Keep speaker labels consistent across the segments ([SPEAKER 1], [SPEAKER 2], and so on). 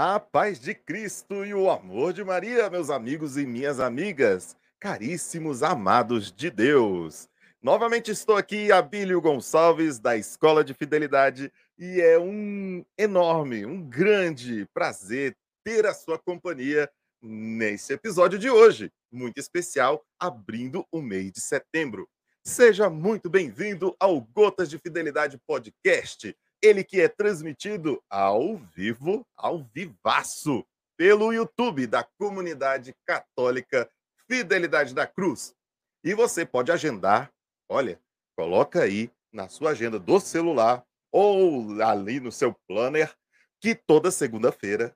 [SPEAKER 1] A paz de Cristo e o amor de Maria, meus amigos e minhas amigas, caríssimos amados de Deus. Novamente estou aqui, Abílio Gonçalves, da Escola de Fidelidade, e é um enorme, um grande prazer ter a sua companhia nesse episódio de hoje, muito especial, abrindo o mês de setembro. Seja muito bem-vindo ao Gotas de Fidelidade Podcast ele que é transmitido ao vivo, ao vivaço, pelo YouTube da Comunidade Católica Fidelidade da Cruz. E você pode agendar, olha, coloca aí na sua agenda do celular ou ali no seu planner que toda segunda-feira,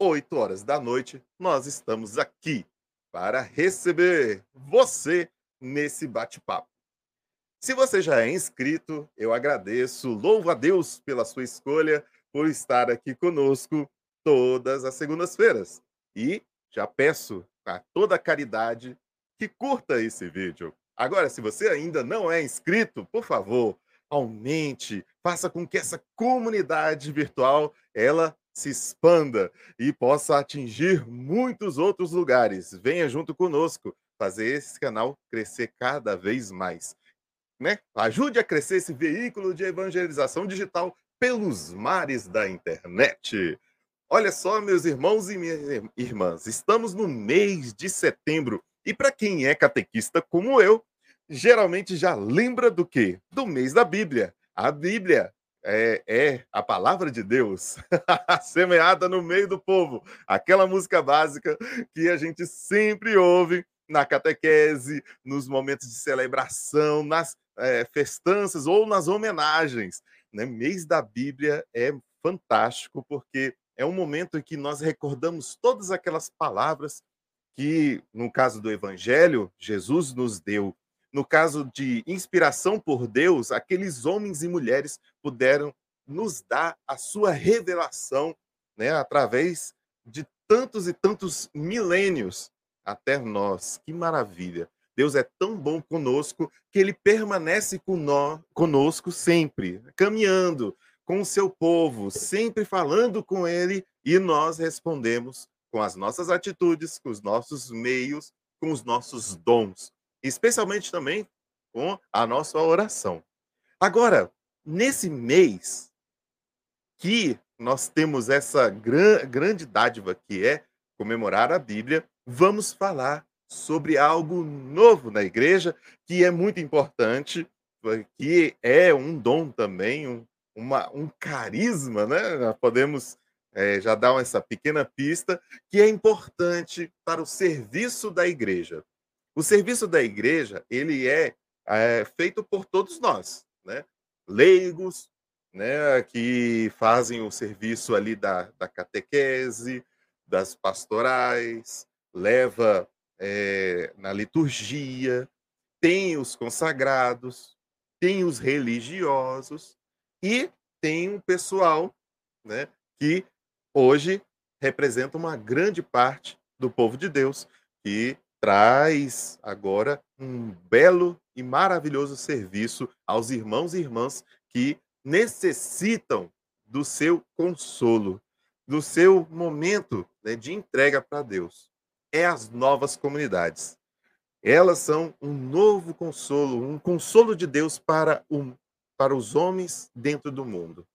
[SPEAKER 1] 8 horas da noite, nós estamos aqui para receber você nesse bate-papo. Se você já é inscrito, eu agradeço, louvo a Deus pela sua escolha, por estar aqui conosco todas as segundas-feiras. E já peço a toda a caridade que curta esse vídeo. Agora, se você ainda não é inscrito, por favor, aumente, faça com que essa comunidade virtual ela se expanda e possa atingir muitos outros lugares. Venha junto conosco fazer esse canal crescer cada vez mais né? Ajude a crescer esse veículo de evangelização digital pelos mares da internet. Olha só, meus irmãos e minhas irmãs, estamos no mês de setembro e para quem é catequista como eu, geralmente já lembra do quê? Do mês da Bíblia. A Bíblia é, é, a palavra de Deus semeada no meio do povo. Aquela música básica que a gente sempre ouve na catequese, nos momentos de celebração, nas é, festanças ou nas homenagens. Né? Mês da Bíblia é fantástico porque é um momento em que nós recordamos todas aquelas palavras que, no caso do Evangelho, Jesus nos deu. No caso de inspiração por Deus, aqueles homens e mulheres puderam nos dar a sua revelação né, através de tantos e tantos milênios até nós. Que maravilha! Deus é tão bom conosco que ele permanece conosco sempre, caminhando com o seu povo, sempre falando com ele e nós respondemos com as nossas atitudes, com os nossos meios, com os nossos dons, especialmente também com a nossa oração. Agora, nesse mês que nós temos essa gran grande dádiva que é comemorar a Bíblia, vamos falar sobre algo novo na igreja, que é muito importante, que é um dom também, um, uma, um carisma, né? podemos é, já dar essa pequena pista, que é importante para o serviço da igreja. O serviço da igreja, ele é, é feito por todos nós, né? Leigos, né, que fazem o serviço ali da, da catequese, das pastorais, leva é, na liturgia, tem os consagrados, tem os religiosos e tem um pessoal né, que hoje representa uma grande parte do povo de Deus, que traz agora um belo e maravilhoso serviço aos irmãos e irmãs que necessitam do seu consolo, do seu momento né, de entrega para Deus é as novas comunidades. Elas são um novo consolo, um consolo de Deus para, um, para os homens dentro do mundo.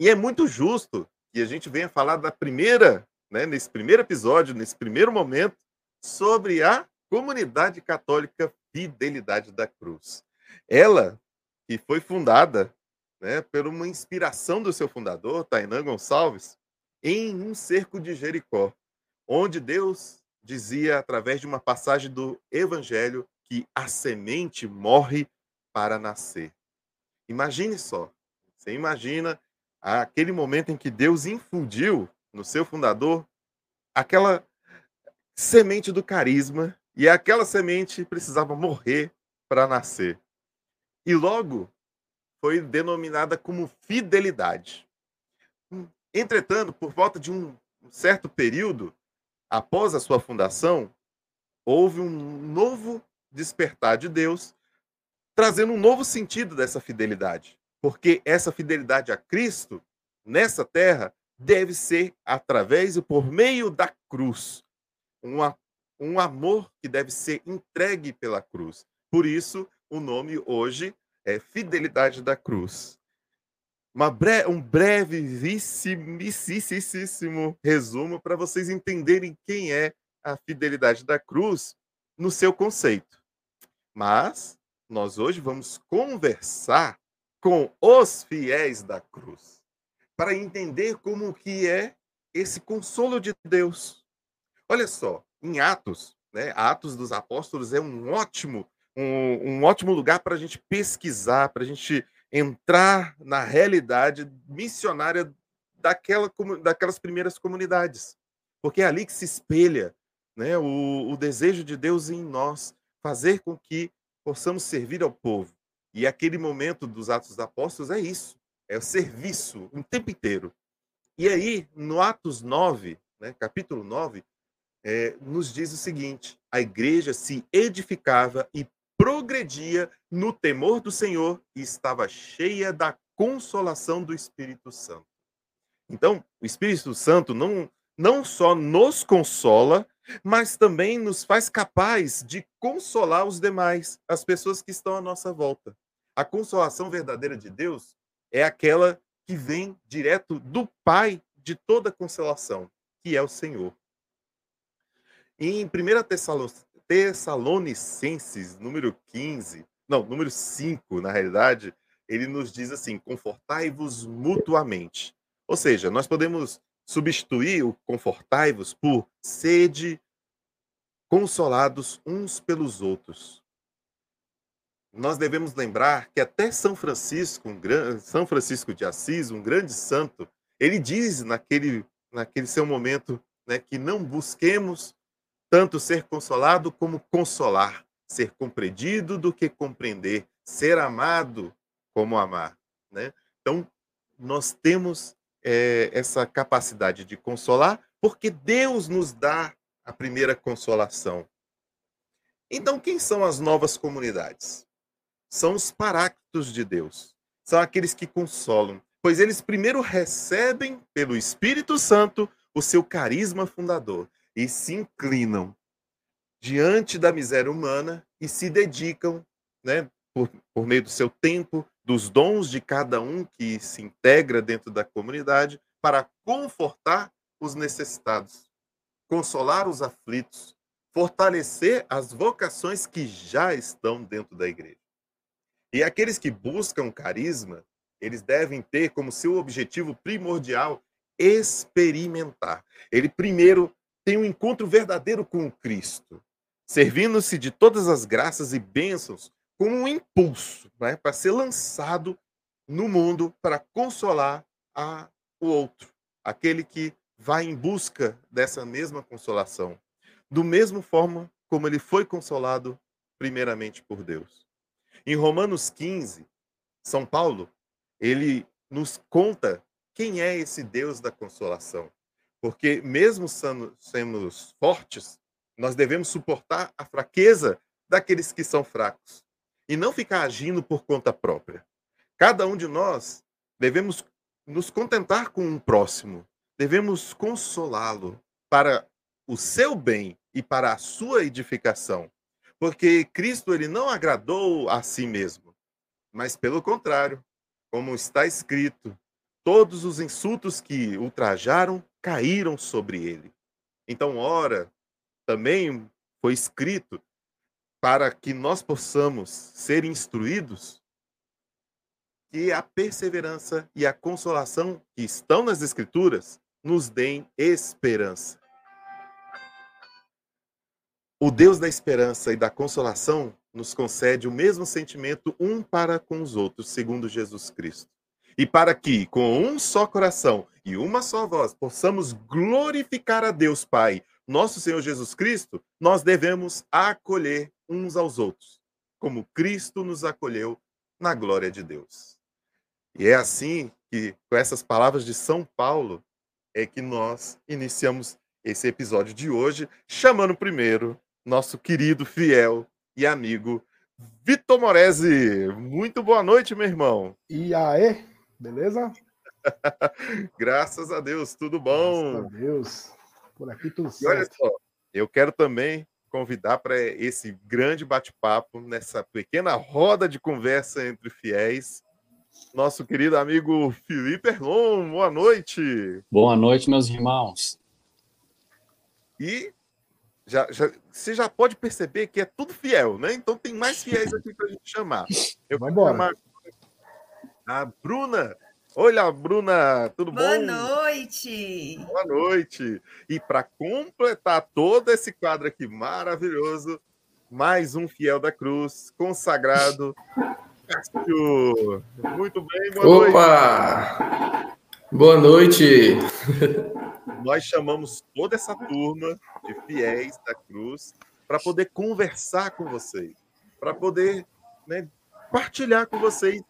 [SPEAKER 1] E é muito justo que a gente venha falar da primeira, né, nesse primeiro episódio, nesse primeiro momento, sobre a comunidade católica Fidelidade da Cruz. Ela, que foi fundada né, por uma inspiração do seu fundador, Tainan Gonçalves, em um cerco de Jericó, onde Deus dizia através de uma passagem do Evangelho que a semente morre para nascer. Imagine só. Você imagina aquele momento em que Deus infundiu no seu fundador aquela semente do carisma e aquela semente precisava morrer para nascer. E logo foi denominada como fidelidade. Entretanto, por volta de um certo período, após a sua fundação, houve um novo despertar de Deus, trazendo um novo sentido dessa fidelidade. Porque essa fidelidade a Cristo, nessa terra, deve ser através e por meio da cruz. Um, um amor que deve ser entregue pela cruz. Por isso, o nome hoje é Fidelidade da Cruz. Bre um brevíssimo resumo para vocês entenderem quem é a fidelidade da cruz no seu conceito. Mas nós hoje vamos conversar com os fiéis da cruz para entender como que é esse consolo de Deus. Olha só, em Atos, né, Atos dos Apóstolos é um ótimo um, um ótimo lugar para a gente pesquisar, para a gente entrar na realidade missionária daquela, daquelas primeiras comunidades. Porque é ali que se espelha né, o, o desejo de Deus em nós, fazer com que possamos servir ao povo. E aquele momento dos Atos dos Apóstolos é isso, é o serviço o tempo inteiro. E aí, no Atos 9, né, capítulo 9, é, nos diz o seguinte: a igreja se edificava e progredia no temor do Senhor e estava cheia da consolação do Espírito Santo. Então, o Espírito Santo não, não só nos consola, mas também nos faz capaz de consolar os demais, as pessoas que estão à nossa volta. A consolação verdadeira de Deus é aquela que vem direto do Pai de toda consolação, que é o Senhor. Em 1 Tessalonicenses, número 15, não, número 5, na realidade, ele nos diz assim: confortai-vos mutuamente. Ou seja, nós podemos substituir o confortai-vos por sede consolados uns pelos outros. Nós devemos lembrar que até São Francisco, um. São Francisco de Assis, um grande santo, ele diz naquele, naquele seu momento né, que não busquemos tanto ser consolado como consolar, ser compreendido do que compreender, ser amado como amar. Né? Então, nós temos é, essa capacidade de consolar, porque Deus nos dá a primeira consolação. Então, quem são as novas comunidades? São os paráclitos de Deus. São aqueles que consolam, pois eles primeiro recebem pelo Espírito Santo o seu carisma fundador e se inclinam diante da miséria humana e se dedicam, né, por, por meio do seu tempo, dos dons de cada um que se integra dentro da comunidade, para confortar os necessitados, consolar os aflitos, fortalecer as vocações que já estão dentro da igreja. E aqueles que buscam carisma, eles devem ter como seu objetivo primordial experimentar. Ele primeiro tem um encontro verdadeiro com o Cristo, servindo-se de todas as graças e bênçãos como um impulso né, para ser lançado no mundo para consolar a, o outro, aquele que vai em busca dessa mesma consolação, do mesmo forma como ele foi consolado primeiramente por Deus. Em Romanos 15, São Paulo, ele nos conta quem é esse Deus da consolação. Porque mesmo sendo, fortes, nós devemos suportar a fraqueza daqueles que são fracos e não ficar agindo por conta própria. Cada um de nós devemos nos contentar com um próximo, devemos consolá-lo para o seu bem e para a sua edificação, porque Cristo ele não agradou a si mesmo, mas pelo contrário, como está escrito, todos os insultos que ultrajaram caíram sobre ele. Então, ora, também foi escrito para que nós possamos ser instruídos que a perseverança e a consolação que estão nas Escrituras nos deem esperança. O Deus da esperança e da consolação nos concede o mesmo sentimento um para com os outros, segundo Jesus Cristo. E para que, com um só coração e uma só voz, possamos glorificar a Deus Pai, nosso Senhor Jesus Cristo, nós devemos acolher uns aos outros, como Cristo nos acolheu na glória de Deus. E é assim que, com essas palavras de São Paulo, é que nós iniciamos esse episódio de hoje, chamando primeiro nosso querido, fiel e amigo Vitor Moresi. Muito boa noite, meu irmão.
[SPEAKER 2] E aí, beleza?
[SPEAKER 1] Graças a Deus, tudo bom?
[SPEAKER 2] Graças a Deus. Por aqui tudo certo.
[SPEAKER 1] E olha só, eu quero também convidar para esse grande bate-papo, nessa pequena roda de conversa entre fiéis, nosso querido amigo Felipe Erlon. Boa noite.
[SPEAKER 3] Boa noite, meus irmãos.
[SPEAKER 1] E já, já, você já pode perceber que é tudo fiel, né? Então tem mais fiéis aqui para a gente chamar. Eu vou chamar a Bruna. Olha, Bruna, tudo
[SPEAKER 4] Boa
[SPEAKER 1] bom?
[SPEAKER 4] Boa noite.
[SPEAKER 1] Boa noite. E para completar todo esse quadro aqui maravilhoso, mais um fiel da cruz, consagrado, Cássio. Muito bem, boa
[SPEAKER 5] Opa! noite. Boa noite.
[SPEAKER 1] Nós chamamos toda essa turma de fiéis da cruz para poder conversar com vocês, para poder né, partilhar com vocês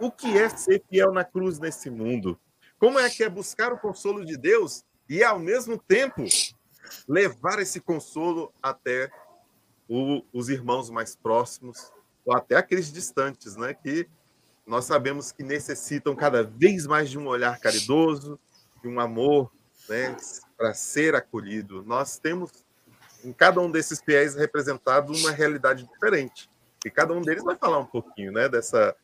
[SPEAKER 1] o que é ser fiel na cruz nesse mundo. Como é que é buscar o consolo de Deus e, ao mesmo tempo, levar esse consolo até o, os irmãos mais próximos ou até aqueles distantes, né? Que nós sabemos que necessitam cada vez mais de um olhar caridoso, de um amor, né? Para ser acolhido. Nós temos em cada um desses fiéis representado uma realidade diferente. E cada um deles vai falar um pouquinho, né? Dessa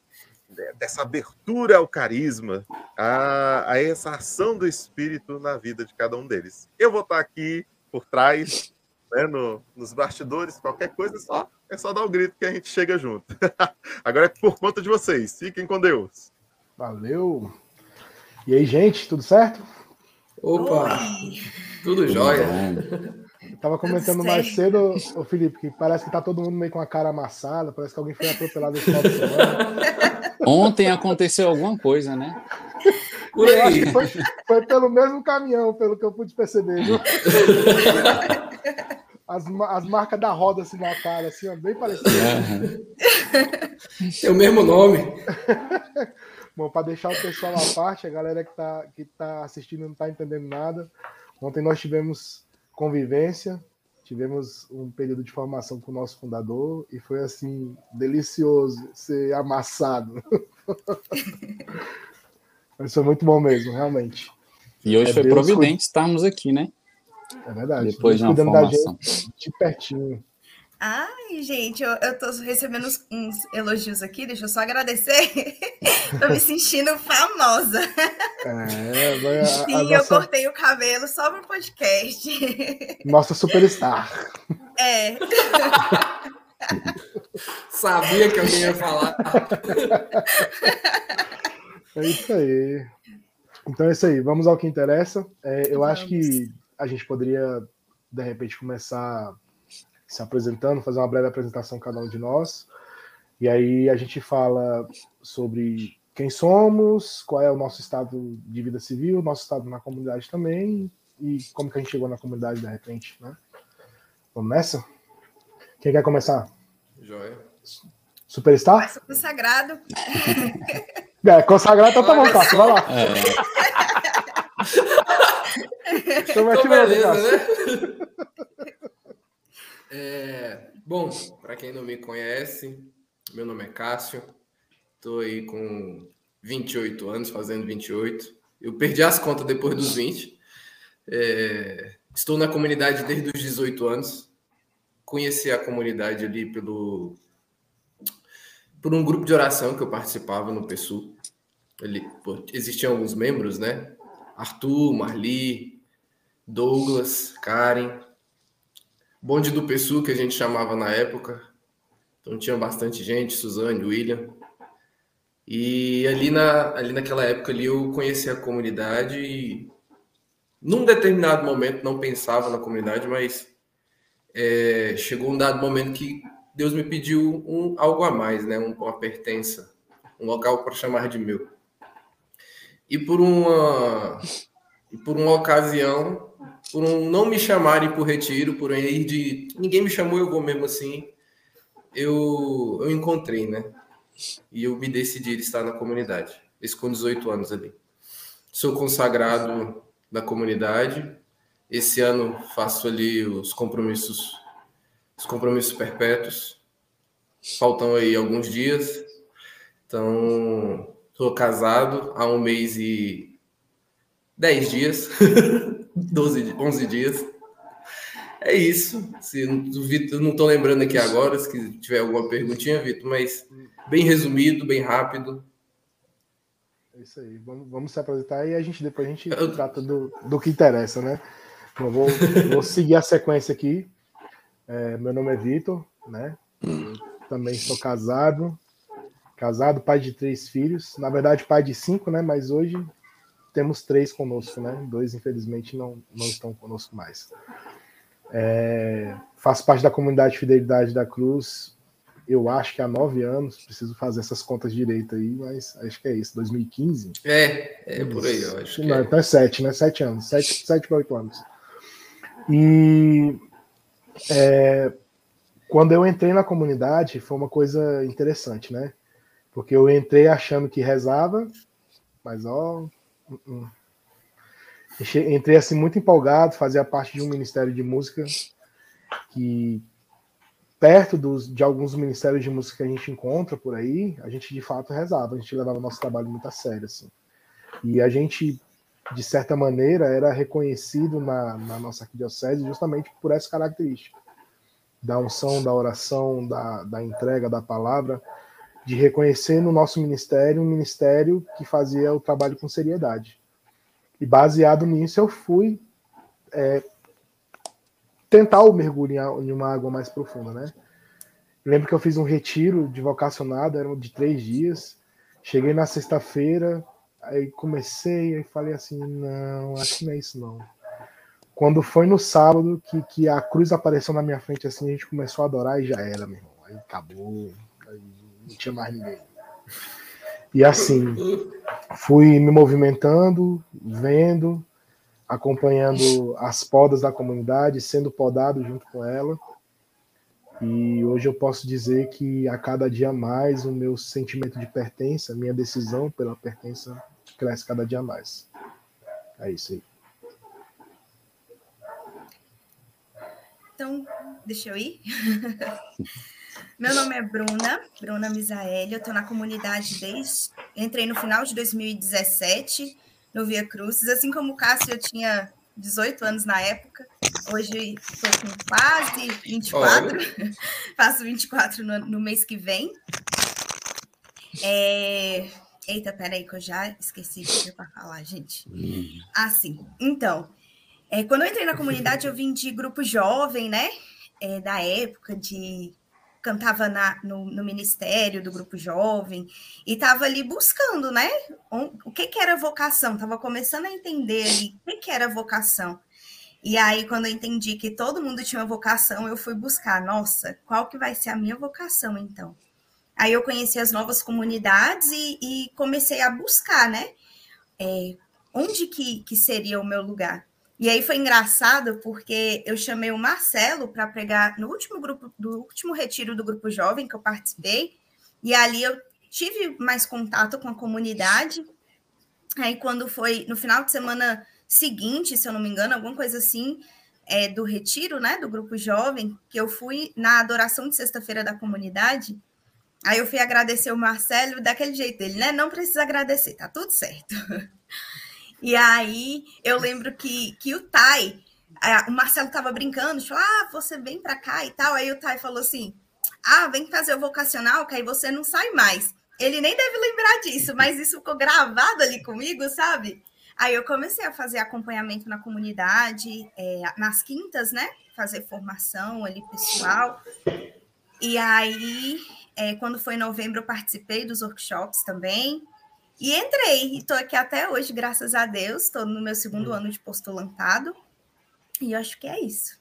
[SPEAKER 1] dessa abertura ao carisma, a, a, essa ação do Espírito na vida de cada um deles. Eu vou estar aqui por trás, né, no, nos bastidores, qualquer coisa, só, é só dar o um grito que a gente chega junto. Agora é por conta de vocês. Fiquem com Deus.
[SPEAKER 2] Valeu. E aí, gente, tudo certo?
[SPEAKER 5] Opa, Oi. tudo jóia.
[SPEAKER 2] Tava comentando mais cedo, o Felipe, que parece que tá todo mundo meio com a cara amassada, parece que alguém foi atropelado esse final de semana.
[SPEAKER 3] Ontem aconteceu alguma coisa, né?
[SPEAKER 2] Por aí. Eu acho que foi, foi, pelo mesmo caminhão, pelo que eu pude perceber, viu? As, as marcas da roda assim na cara, assim, ó, bem parecidas.
[SPEAKER 5] É o mesmo nome.
[SPEAKER 2] Bom, para deixar o pessoal à parte, a galera que tá, que tá assistindo não tá entendendo nada. Ontem nós tivemos convivência, tivemos um período de formação com o nosso fundador e foi assim delicioso ser amassado. Mas foi muito bom mesmo, realmente.
[SPEAKER 3] E hoje é foi Deus providente cuida... estarmos aqui, né?
[SPEAKER 2] É verdade.
[SPEAKER 3] Depois de uma formação.
[SPEAKER 2] de pertinho.
[SPEAKER 4] Ai, gente, eu, eu tô recebendo uns, uns, elogios aqui, deixa eu só agradecer. tô me sentindo famosa.
[SPEAKER 2] É,
[SPEAKER 4] Sim, eu
[SPEAKER 2] nossa...
[SPEAKER 4] cortei o cabelo só pro podcast.
[SPEAKER 2] Nossa superstar.
[SPEAKER 4] É.
[SPEAKER 5] Sabia que alguém ia falar.
[SPEAKER 2] É isso aí. Então é isso aí, vamos ao que interessa. É, eu vamos. acho que a gente poderia, de repente, começar se apresentando, fazer uma breve apresentação cada um de nós. E aí a gente fala sobre quem somos, qual é o nosso estado de vida civil, nosso estado na comunidade também, e como que a gente chegou na comunidade de repente, né? Vamos nessa? Quem quer começar?
[SPEAKER 5] Joia.
[SPEAKER 2] Superstar?
[SPEAKER 4] Super consagrado.
[SPEAKER 2] É, consagrado tá bom, Cássio, vai lá. É.
[SPEAKER 5] então, então beleza, né? É, bom, para quem não me conhece, meu nome é Cássio, estou aí com 28 anos, fazendo 28. Eu perdi as contas depois dos 20. É, estou na comunidade desde os 18 anos. Conheci a comunidade ali pelo por um grupo de oração que eu participava no PSU. Ali, pô, existiam alguns membros, né? Arthur, Marli, Douglas, Karen, bonde do PSU, que a gente chamava na época. Então tinha bastante gente, Suzane, William. E ali, na, ali naquela época ali eu conheci a comunidade e num determinado momento não pensava na comunidade, mas é, chegou um dado momento que Deus me pediu um, algo a mais, né? Um, uma pertença, um local para chamar de meu. E por uma, e por uma ocasião por um não me chamarem por retiro, por um ir de ninguém me chamou, eu vou mesmo assim, eu, eu encontrei, né? E eu me decidi estar na comunidade, isso com 18 anos ali. Sou consagrado da comunidade. Esse ano faço ali os compromissos, os compromissos perpétuos. Faltam aí alguns dias. Então, Sou casado há um mês e dez dias, 12, 11 dias. É isso. Se o Vitor, não estou lembrando aqui agora, se tiver alguma perguntinha, Vitor, mas bem resumido, bem rápido.
[SPEAKER 2] É isso aí. Vamos, vamos se apresentar e a gente depois a gente Eu... trata do, do que interessa, né? Eu vou, vou seguir a sequência aqui. É, meu nome é Vitor, né? Também sou casado, casado, pai de três filhos. Na verdade, pai de cinco, né? Mas hoje temos três conosco, né? Dois, infelizmente, não, não estão conosco mais. É, faço parte da comunidade Fidelidade da Cruz. Eu acho que há nove anos, preciso fazer essas contas direito aí, mas acho que é isso, 2015.
[SPEAKER 5] É, é por aí, eu acho.
[SPEAKER 2] Não,
[SPEAKER 5] é.
[SPEAKER 2] Então é sete, né? Sete anos, sete, sete para oito anos. E é, quando eu entrei na comunidade, foi uma coisa interessante, né? Porque eu entrei achando que rezava, mas ó. Entrei assim muito empolgado, fazia parte de um ministério de música que perto dos, de alguns ministérios de música que a gente encontra por aí, a gente de fato rezava, a gente levava nosso trabalho muito a sério assim. E a gente de certa maneira era reconhecido na, na nossa arquidiocese justamente por essa característica da unção, da oração, da, da entrega da palavra, de reconhecer no nosso ministério um ministério que fazia o trabalho com seriedade. E baseado nisso, eu fui é, tentar o mergulho em uma água mais profunda, né? Lembro que eu fiz um retiro de vocacionado, era de três dias. Cheguei na sexta-feira, aí comecei e falei assim, não, acho que não é isso não. Quando foi no sábado que, que a cruz apareceu na minha frente assim, a gente começou a adorar e já era, meu irmão. Aí acabou, aí não tinha mais ninguém. E assim, fui me movimentando, vendo, acompanhando as podas da comunidade, sendo podado junto com ela. E hoje eu posso dizer que a cada dia mais o meu sentimento de pertença, a minha decisão pela pertença cresce cada dia mais. É isso aí.
[SPEAKER 4] Então, deixa eu ir. Meu nome é Bruna, Bruna Misael. Eu estou na comunidade desde. Entrei no final de 2017 no Via Cruzes. Assim como o Cássio, eu tinha 18 anos na época. Hoje estou com quase 24. Olha. Faço 24 no, no mês que vem. É... Eita, peraí, que eu já esqueci o que para falar, gente. Assim, então, é, quando eu entrei na comunidade, eu vim de grupo jovem, né? É, da época de cantava na, no, no, ministério do grupo jovem e estava ali buscando, né? O, que, que era vocação? Estava começando a entender ali o que, que era vocação. E aí, quando eu entendi que todo mundo tinha vocação, eu fui buscar, nossa, qual que vai ser a minha vocação, então? Aí eu conheci as novas comunidades e, e comecei a buscar, né? É, onde que, que seria o meu lugar? E aí foi engraçado porque eu chamei o Marcelo para pregar no último grupo, do último retiro do grupo jovem que eu participei, e ali eu tive mais contato com a comunidade. Aí quando foi no final de semana seguinte, se eu não me engano, alguma coisa assim, é, do retiro, né, do grupo jovem, que eu fui na adoração de sexta-feira da comunidade. Aí eu fui agradecer o Marcelo daquele jeito dele, né? Não precisa agradecer, tá tudo certo. E aí eu lembro que, que o Tai, o Marcelo tava brincando, falou: Ah, você vem para cá e tal. Aí o Tai falou assim: Ah, vem fazer o vocacional, que aí você não sai mais. Ele nem deve lembrar disso, mas isso ficou gravado ali comigo, sabe? Aí eu comecei a fazer acompanhamento na comunidade, é, nas quintas, né? Fazer formação ali pessoal. E aí, é, quando foi em novembro, eu participei dos workshops também. E entrei, e estou aqui até hoje, graças a Deus. Estou no meu segundo uhum. ano de postulantado. E eu acho que é isso.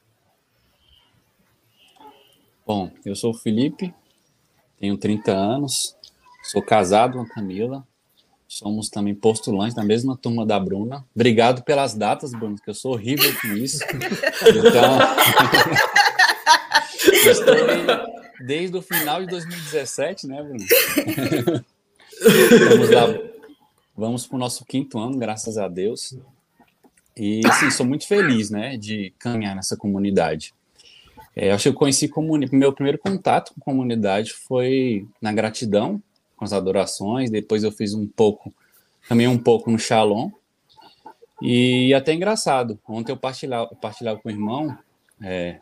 [SPEAKER 3] Bom, eu sou o Felipe, tenho 30 anos, sou casado com a Camila, somos também postulantes da mesma turma da Bruna. Obrigado pelas datas, Bruno, que eu sou horrível com isso. Então, estou desde o final de 2017, né, Bruno? Vamos lá, Vamos para o nosso quinto ano, graças a Deus. E, assim, sou muito feliz, né, de caminhar nessa comunidade. É, acho que eu conheci comunidade, meu primeiro contato com comunidade foi na gratidão, com as adorações, depois eu fiz um pouco, também um pouco no Shalom. E até engraçado, ontem eu partilhava, partilhava com o irmão, é,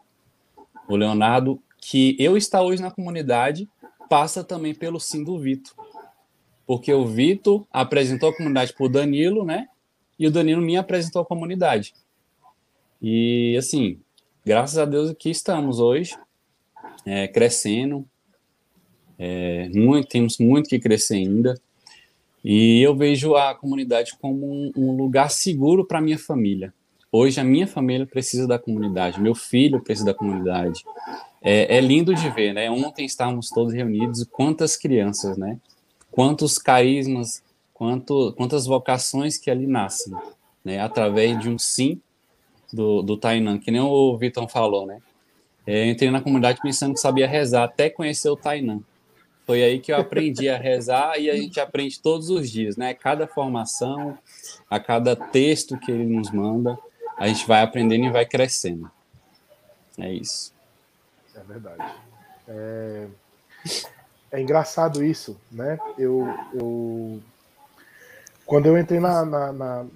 [SPEAKER 3] o Leonardo, que eu estar hoje na comunidade passa também pelo sim do Vitor. Porque o Vitor apresentou a comunidade para o Danilo, né? E o Danilo me apresentou a comunidade. E assim, graças a Deus aqui estamos hoje, é, crescendo, é, muito, temos muito que crescer ainda. E eu vejo a comunidade como um, um lugar seguro para minha família. Hoje a minha família precisa da comunidade, meu filho precisa da comunidade. É, é lindo de ver, né? Ontem estávamos todos reunidos, quantas crianças, né? Quantos carismas, quanto, quantas vocações que ali nascem, né? Através de um sim do, do Tainan, que nem o Vitor falou, né? É, entrei na comunidade pensando que sabia rezar, até conhecer o Tainan. Foi aí que eu aprendi a rezar e a gente aprende todos os dias, né? Cada formação, a cada texto que ele nos manda, a gente vai aprendendo e vai crescendo. É isso.
[SPEAKER 2] É verdade. É, é engraçado isso, né? Eu, eu quando eu entrei na, na, na,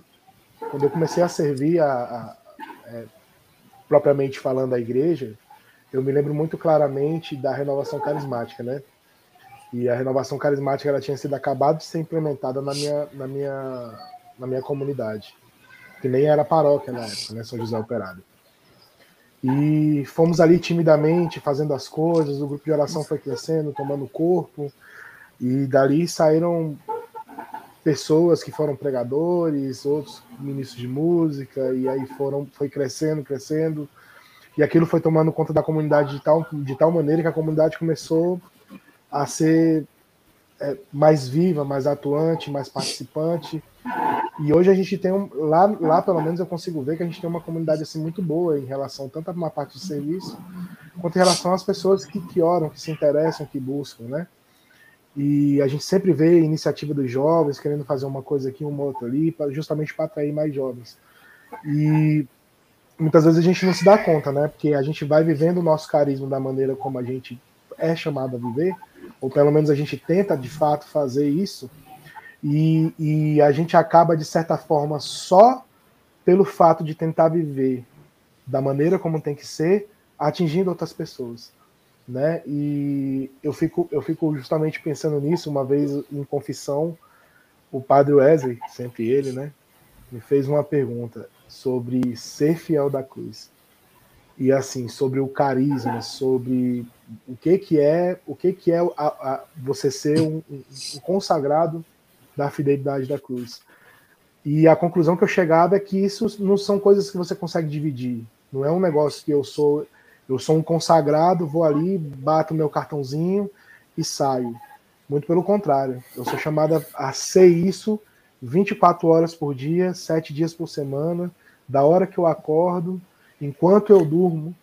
[SPEAKER 2] quando eu comecei a servir a, a é, propriamente falando a igreja, eu me lembro muito claramente da renovação carismática, né? E a renovação carismática ela tinha sido acabada de ser implementada na minha, na minha, na minha comunidade, que nem era paróquia na época, né, São José Operário. E fomos ali timidamente fazendo as coisas, o grupo de oração foi crescendo, tomando corpo, e dali saíram pessoas que foram pregadores, outros ministros de música, e aí foram foi crescendo, crescendo, e aquilo foi tomando conta da comunidade de tal, de tal maneira que a comunidade começou a ser é, mais viva, mais atuante, mais participante. E hoje a gente tem um, lá, lá pelo menos eu consigo ver que a gente tem uma comunidade assim muito boa em relação tanto a uma parte de serviço quanto em relação às pessoas que, que oram, que se interessam, que buscam, né? E a gente sempre vê iniciativa dos jovens querendo fazer uma coisa aqui, uma outra ali, pra, justamente para atrair mais jovens. E muitas vezes a gente não se dá conta, né? Porque a gente vai vivendo o nosso carisma da maneira como a gente é chamado a viver, ou pelo menos a gente tenta de fato fazer isso, e, e a gente acaba, de certa forma, só pelo fato de tentar viver da maneira como tem que ser, atingindo outras pessoas. Né? E eu fico, eu fico justamente pensando nisso, uma vez em confissão, o padre Wesley, sempre ele, né, me fez uma pergunta sobre ser fiel da cruz e assim sobre o carisma, sobre o que que é, o que que é a, a, você ser um, um, consagrado da fidelidade da cruz. E a conclusão que eu chegava é que isso não são coisas que você consegue dividir. Não é um negócio que eu sou eu sou um consagrado, vou ali, bato meu cartãozinho e saio. Muito pelo contrário, eu sou chamada a ser isso 24 horas por dia, 7 dias por semana, da hora que eu acordo enquanto eu durmo,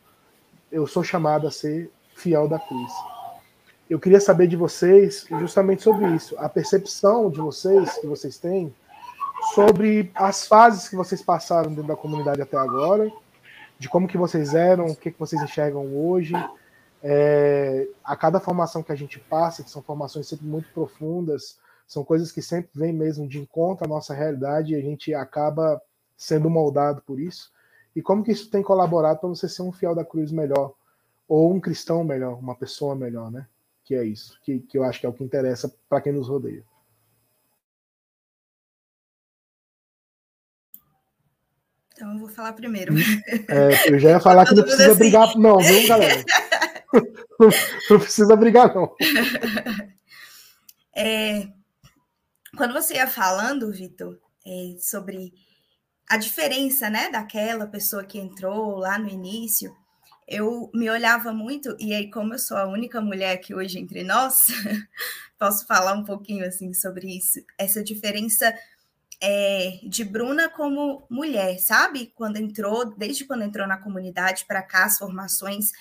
[SPEAKER 2] eu sou chamado a ser fiel da cruz. Eu queria saber de vocês justamente sobre isso, a percepção de vocês que vocês têm sobre as fases que vocês passaram dentro da comunidade até agora, de como que vocês eram, o que, que vocês enxergam hoje. É, a cada formação que a gente passa, que são formações sempre muito profundas, são coisas que sempre vêm mesmo de encontro à nossa realidade e a gente acaba sendo moldado por isso. E como que isso tem colaborado para você ser um fiel da cruz melhor, ou um cristão melhor, uma pessoa melhor, né? Que é isso, que, que eu acho que é o que interessa para quem nos rodeia.
[SPEAKER 4] Então eu vou falar primeiro.
[SPEAKER 2] É, eu já ia falar que não precisa assim. brigar, não, viu, galera? não, não precisa brigar, não.
[SPEAKER 4] É, quando você ia falando, Vitor, é, sobre a diferença, né, daquela pessoa que entrou lá no início, eu me olhava muito, e aí, como eu sou a única mulher aqui hoje entre nós, posso falar um pouquinho assim sobre isso, essa diferença é, de Bruna como mulher, sabe? Quando entrou, desde quando entrou na comunidade para cá, as formações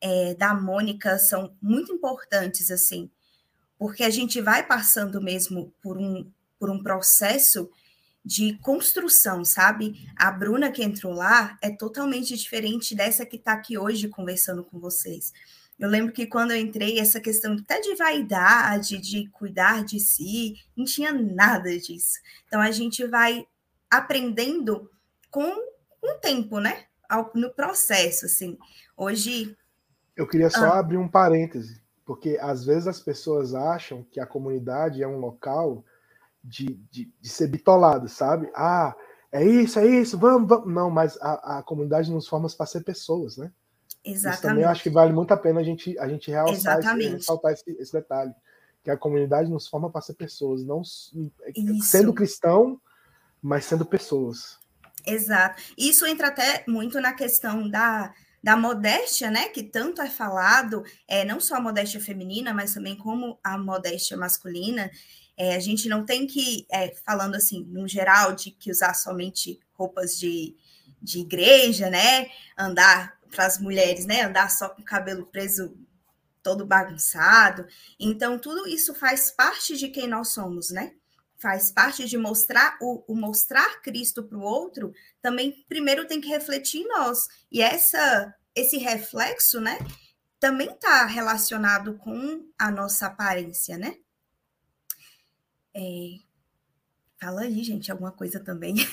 [SPEAKER 4] é, da Mônica são muito importantes, assim, porque a gente vai passando mesmo por um, por um processo de construção, sabe? A Bruna que entrou lá é totalmente diferente dessa que está aqui hoje conversando com vocês. Eu lembro que quando eu entrei, essa questão até de vaidade, de cuidar de si, não tinha nada disso. Então a gente vai aprendendo com o tempo, né? No processo, assim. Hoje.
[SPEAKER 2] Eu queria só ah. abrir um parêntese, porque às vezes as pessoas acham que a comunidade é um local de, de, de ser bitolado, sabe? Ah, é isso, é isso, vamos, vamos. Não, mas a, a comunidade nos forma para ser pessoas, né?
[SPEAKER 4] Exatamente. Isso
[SPEAKER 2] também acho que vale muito a pena a gente, a gente realçar esse, ressaltar esse, esse, detalhe. Que a comunidade nos forma para ser pessoas, não Isso. sendo cristão, mas sendo pessoas.
[SPEAKER 4] Exato. Isso entra até muito na questão da, da modéstia, né? Que tanto é falado, é, não só a modéstia feminina, mas também como a modéstia masculina. É, a gente não tem que, é, falando assim, no geral, de que usar somente roupas de, de igreja, né? Andar para as mulheres, né? Andar só com o cabelo preso todo bagunçado. Então, tudo isso faz parte de quem nós somos, né? Faz parte de mostrar o, o mostrar Cristo para o outro, também primeiro tem que refletir em nós. E essa esse reflexo, né, também está relacionado com a nossa aparência, né? É... Fala aí, gente, alguma coisa também.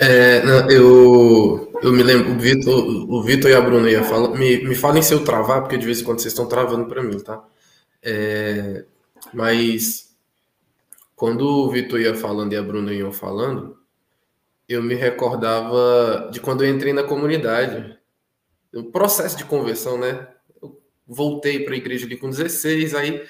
[SPEAKER 5] É, eu, eu me lembro, o Vitor, o Vitor e a Bruna ia falar, me, me falem se eu travar, porque de vez em quando vocês estão travando para mim, tá? É, mas quando o Vitor ia falando e a Bruna ia falando, eu me recordava de quando eu entrei na comunidade. O processo de conversão, né? Eu voltei para a igreja ali com 16, aí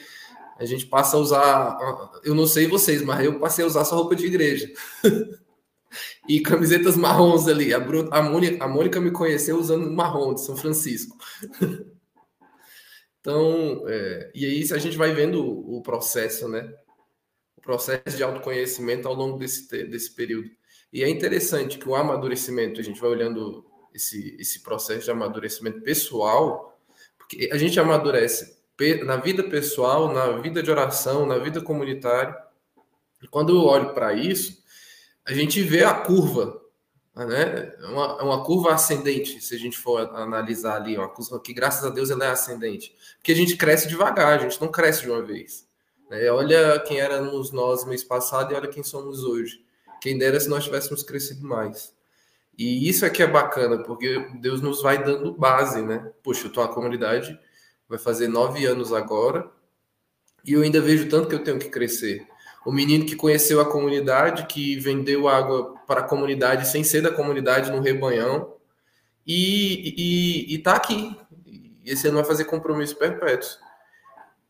[SPEAKER 5] a gente passa a usar. Eu não sei vocês, mas eu passei a usar só roupa de igreja. e camisetas marrons ali. A, a, Mônica, a Mônica me conheceu usando marrom de São Francisco. então, é, e aí a gente vai vendo o, o, processo, né? O processo de autoconhecimento ao longo desse, desse período. E é interessante que o amadurecimento, a gente vai olhando esse, esse processo de amadurecimento pessoal, porque a gente amadurece na vida pessoal, na vida de oração, na vida comunitária. E quando eu olho para isso, a gente vê a curva, né? É uma, é uma curva ascendente, se a gente for analisar ali, uma curva que, graças a Deus, ela é ascendente. Porque a gente cresce devagar, a gente não cresce de uma vez. Né? Olha quem éramos nós mês passado e olha quem somos hoje. Quem dera se nós tivéssemos crescido mais. E isso aqui é bacana, porque Deus nos vai dando base, né? Poxa, eu tô a comunidade, vai fazer nove anos agora, e eu ainda vejo tanto que eu tenho que crescer o menino que conheceu a comunidade, que vendeu água para a comunidade sem ser da comunidade no rebanhão, e, e, e tá aqui. Esse ano vai fazer compromisso perpétuo.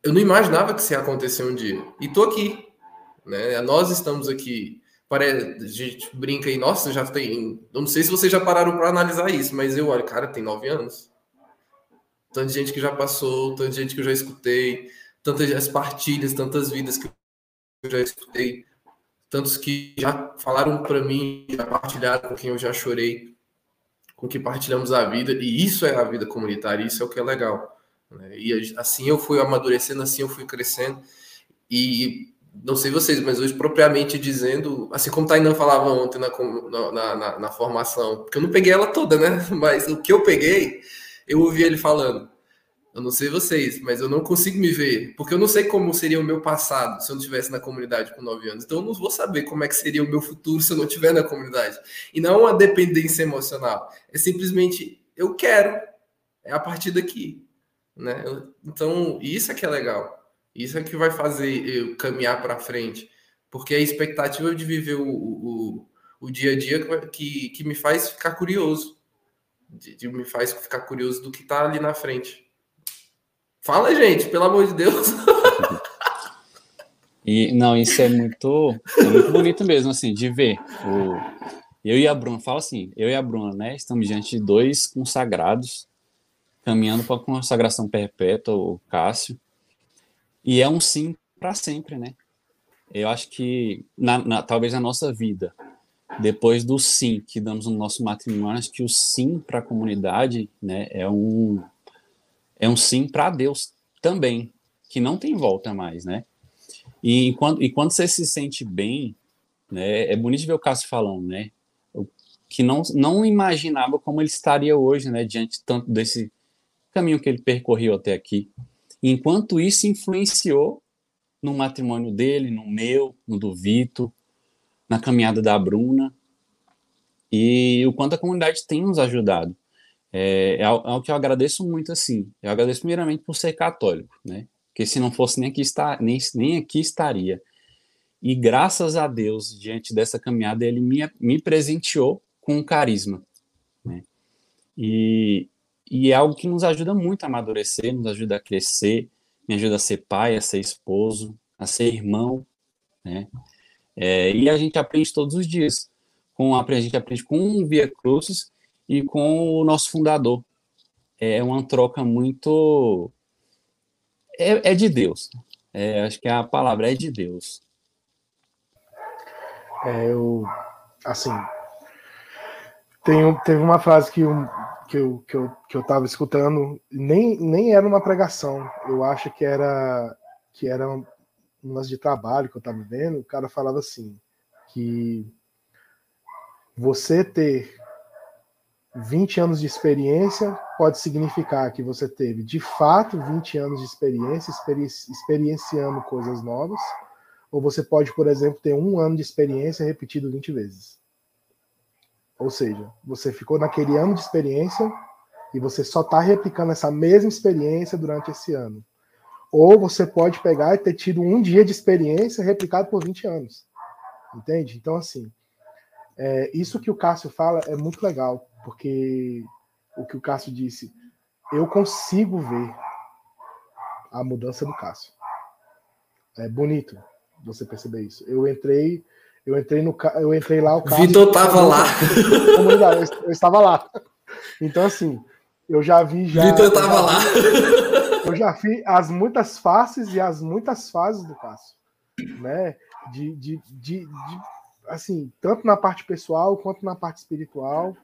[SPEAKER 5] Eu não imaginava que isso ia acontecer um dia. E tô aqui. Né? Nós estamos aqui. A gente brinca aí, nossa, já tem. Eu não sei se vocês já pararam para analisar isso, mas eu olho, cara, tem nove anos. Tanta gente que já passou, tanta gente que eu já escutei, tantas partilhas, tantas vidas que eu já escutei, tantos que já falaram para mim, já partilharam com quem eu já chorei, com que partilhamos a vida, e isso é a vida comunitária, isso é o que é legal. Né? E assim eu fui amadurecendo, assim eu fui crescendo, e não sei vocês, mas hoje, propriamente dizendo, assim como Tainan falava ontem na, na, na, na formação, porque eu não peguei ela toda, né? Mas o que eu peguei, eu ouvi ele falando eu não sei vocês, mas eu não consigo me ver, porque eu não sei como seria o meu passado se eu não estivesse na comunidade com 9 anos. Então eu não vou saber como é que seria o meu futuro se eu não estiver na comunidade. E não é uma dependência emocional, é simplesmente eu quero, é a partir daqui, né? Então, isso é que é legal. Isso é que vai fazer eu caminhar para frente, porque a expectativa de viver o, o, o dia a dia que, que me faz ficar curioso, de, de me faz ficar curioso do que está ali na frente. Fala, gente, pelo amor de Deus.
[SPEAKER 3] E não, isso é muito, é muito bonito mesmo, assim, de ver. O, eu e a Bruna, fala assim, eu e a Bruna, né, estamos diante de dois consagrados, caminhando para a consagração perpétua, o Cássio, e é um sim para sempre, né? Eu acho que, na, na, talvez na nossa vida, depois do sim que damos no nosso matrimônio, acho que o sim para a comunidade, né, é um é um sim para Deus também, que não tem volta mais, né? E quando, e quando você se sente bem, né, é bonito ver o Cássio falando, né? Que não, não imaginava como ele estaria hoje, né? Diante tanto desse caminho que ele percorreu até aqui. Enquanto isso influenciou no matrimônio dele, no meu, no do Vitor, na caminhada da Bruna, e o quanto a comunidade tem nos ajudado. É, é algo que eu agradeço muito, assim. Eu agradeço primeiramente por ser católico, né? Porque se não fosse nem aqui, está, nem, nem aqui estaria. E graças a Deus, diante dessa caminhada, ele me, me presenteou com carisma. Né? E, e é algo que nos ajuda muito a amadurecer, nos ajuda a crescer, me ajuda a ser pai, a ser esposo, a ser irmão, né? É, e a gente aprende todos os dias. Com, a gente aprende com o Via Crucis e com o nosso fundador. É uma troca muito. É, é de Deus. É, acho que a palavra é de Deus.
[SPEAKER 2] É, eu, assim, tem, teve uma frase que, um, que, eu, que, eu, que eu escutando, nem, nem era uma pregação, eu acho que era, que era um lance de trabalho que eu tava vendo, o cara falava assim, que você ter 20 anos de experiência pode significar que você teve de fato 20 anos de experiência, experienciando coisas novas, ou você pode, por exemplo, ter um ano de experiência repetido 20 vezes. Ou seja, você ficou naquele ano de experiência e você só está replicando essa mesma experiência durante esse ano. Ou você pode pegar e ter tido um dia de experiência replicado por 20 anos. Entende? Então, assim, é, isso que o Cássio fala é muito legal, porque o que o Cássio disse, eu consigo ver a mudança do Cássio. É bonito, você perceber isso. Eu entrei, eu entrei no eu entrei lá, o
[SPEAKER 5] Cássio, Vitor tava lá.
[SPEAKER 2] Comunidade, eu, eu, estava lá. Então assim, eu já vi já
[SPEAKER 5] Vitor tava lá.
[SPEAKER 2] Eu já vi as muitas faces e as muitas fases do Cássio, né? De, de, de, de assim, tanto na parte pessoal quanto na parte espiritual.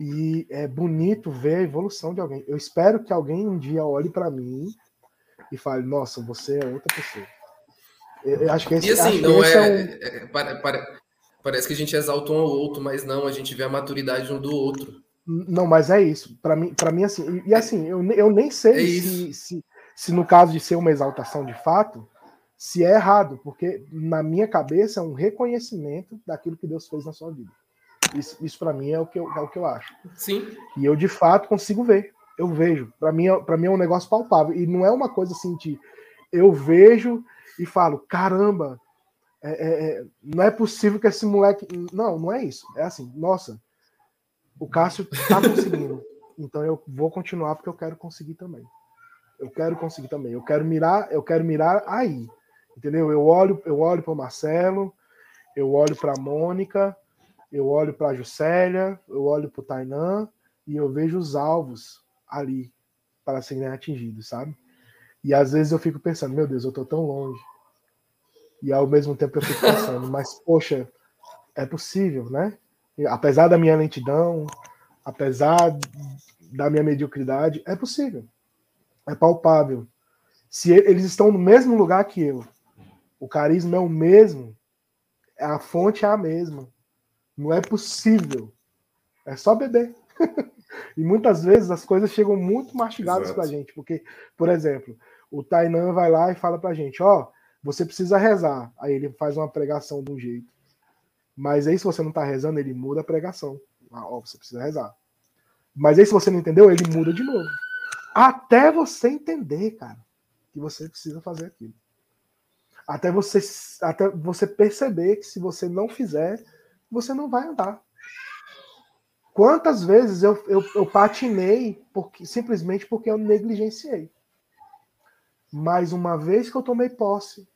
[SPEAKER 2] E é bonito ver a evolução de alguém. Eu espero que alguém um dia olhe para mim e fale: Nossa, você é outra pessoa.
[SPEAKER 5] Eu acho que esse, e assim, não é, é, um... é para, para, parece que a gente exalta um ao outro, mas não, a gente vê a maturidade um do outro.
[SPEAKER 2] Não, mas é isso. Para mim, para mim assim, e, assim, eu, eu nem sei é se, se, se no caso de ser uma exaltação de fato, se é errado, porque na minha cabeça é um reconhecimento daquilo que Deus fez na sua vida. Isso, isso para mim é o, que eu, é o que eu acho.
[SPEAKER 5] Sim.
[SPEAKER 2] E eu de fato consigo ver. Eu vejo. Para mim, é, para mim é um negócio palpável e não é uma coisa assim de eu vejo e falo, caramba, é, é, é, não é possível que esse moleque. Não, não é isso. É assim, nossa, o Cássio tá conseguindo. então eu vou continuar porque eu quero conseguir também. Eu quero conseguir também. Eu quero mirar, eu quero mirar aí. Entendeu? Eu olho, eu olho para o Marcelo, eu olho para a Mônica, eu olho para a Juscelia, eu olho para o Tainan e eu vejo os alvos ali para serem atingidos, sabe? E às vezes eu fico pensando, meu Deus, eu tô tão longe. E ao mesmo tempo eu fico pensando, mas poxa, é possível, né? Apesar da minha lentidão, apesar da minha mediocridade, é possível. É palpável. Se eles estão no mesmo lugar que eu, o carisma é o mesmo, a fonte é a mesma. Não é possível. É só beber. e muitas vezes as coisas chegam muito mastigadas para a gente, porque, por exemplo, o Tainan vai lá e fala pra gente, ó, oh, você precisa rezar. Aí ele faz uma pregação de um jeito. Mas aí se você não tá rezando, ele muda a pregação. Ah, ó, você precisa rezar. Mas aí se você não entendeu, ele muda de novo. Até você entender, cara, que você precisa fazer aquilo. Até você, até você perceber que se você não fizer, você não vai andar. Quantas vezes eu, eu, eu patinei porque, simplesmente porque eu negligenciei. Mas uma vez que eu tomei posse,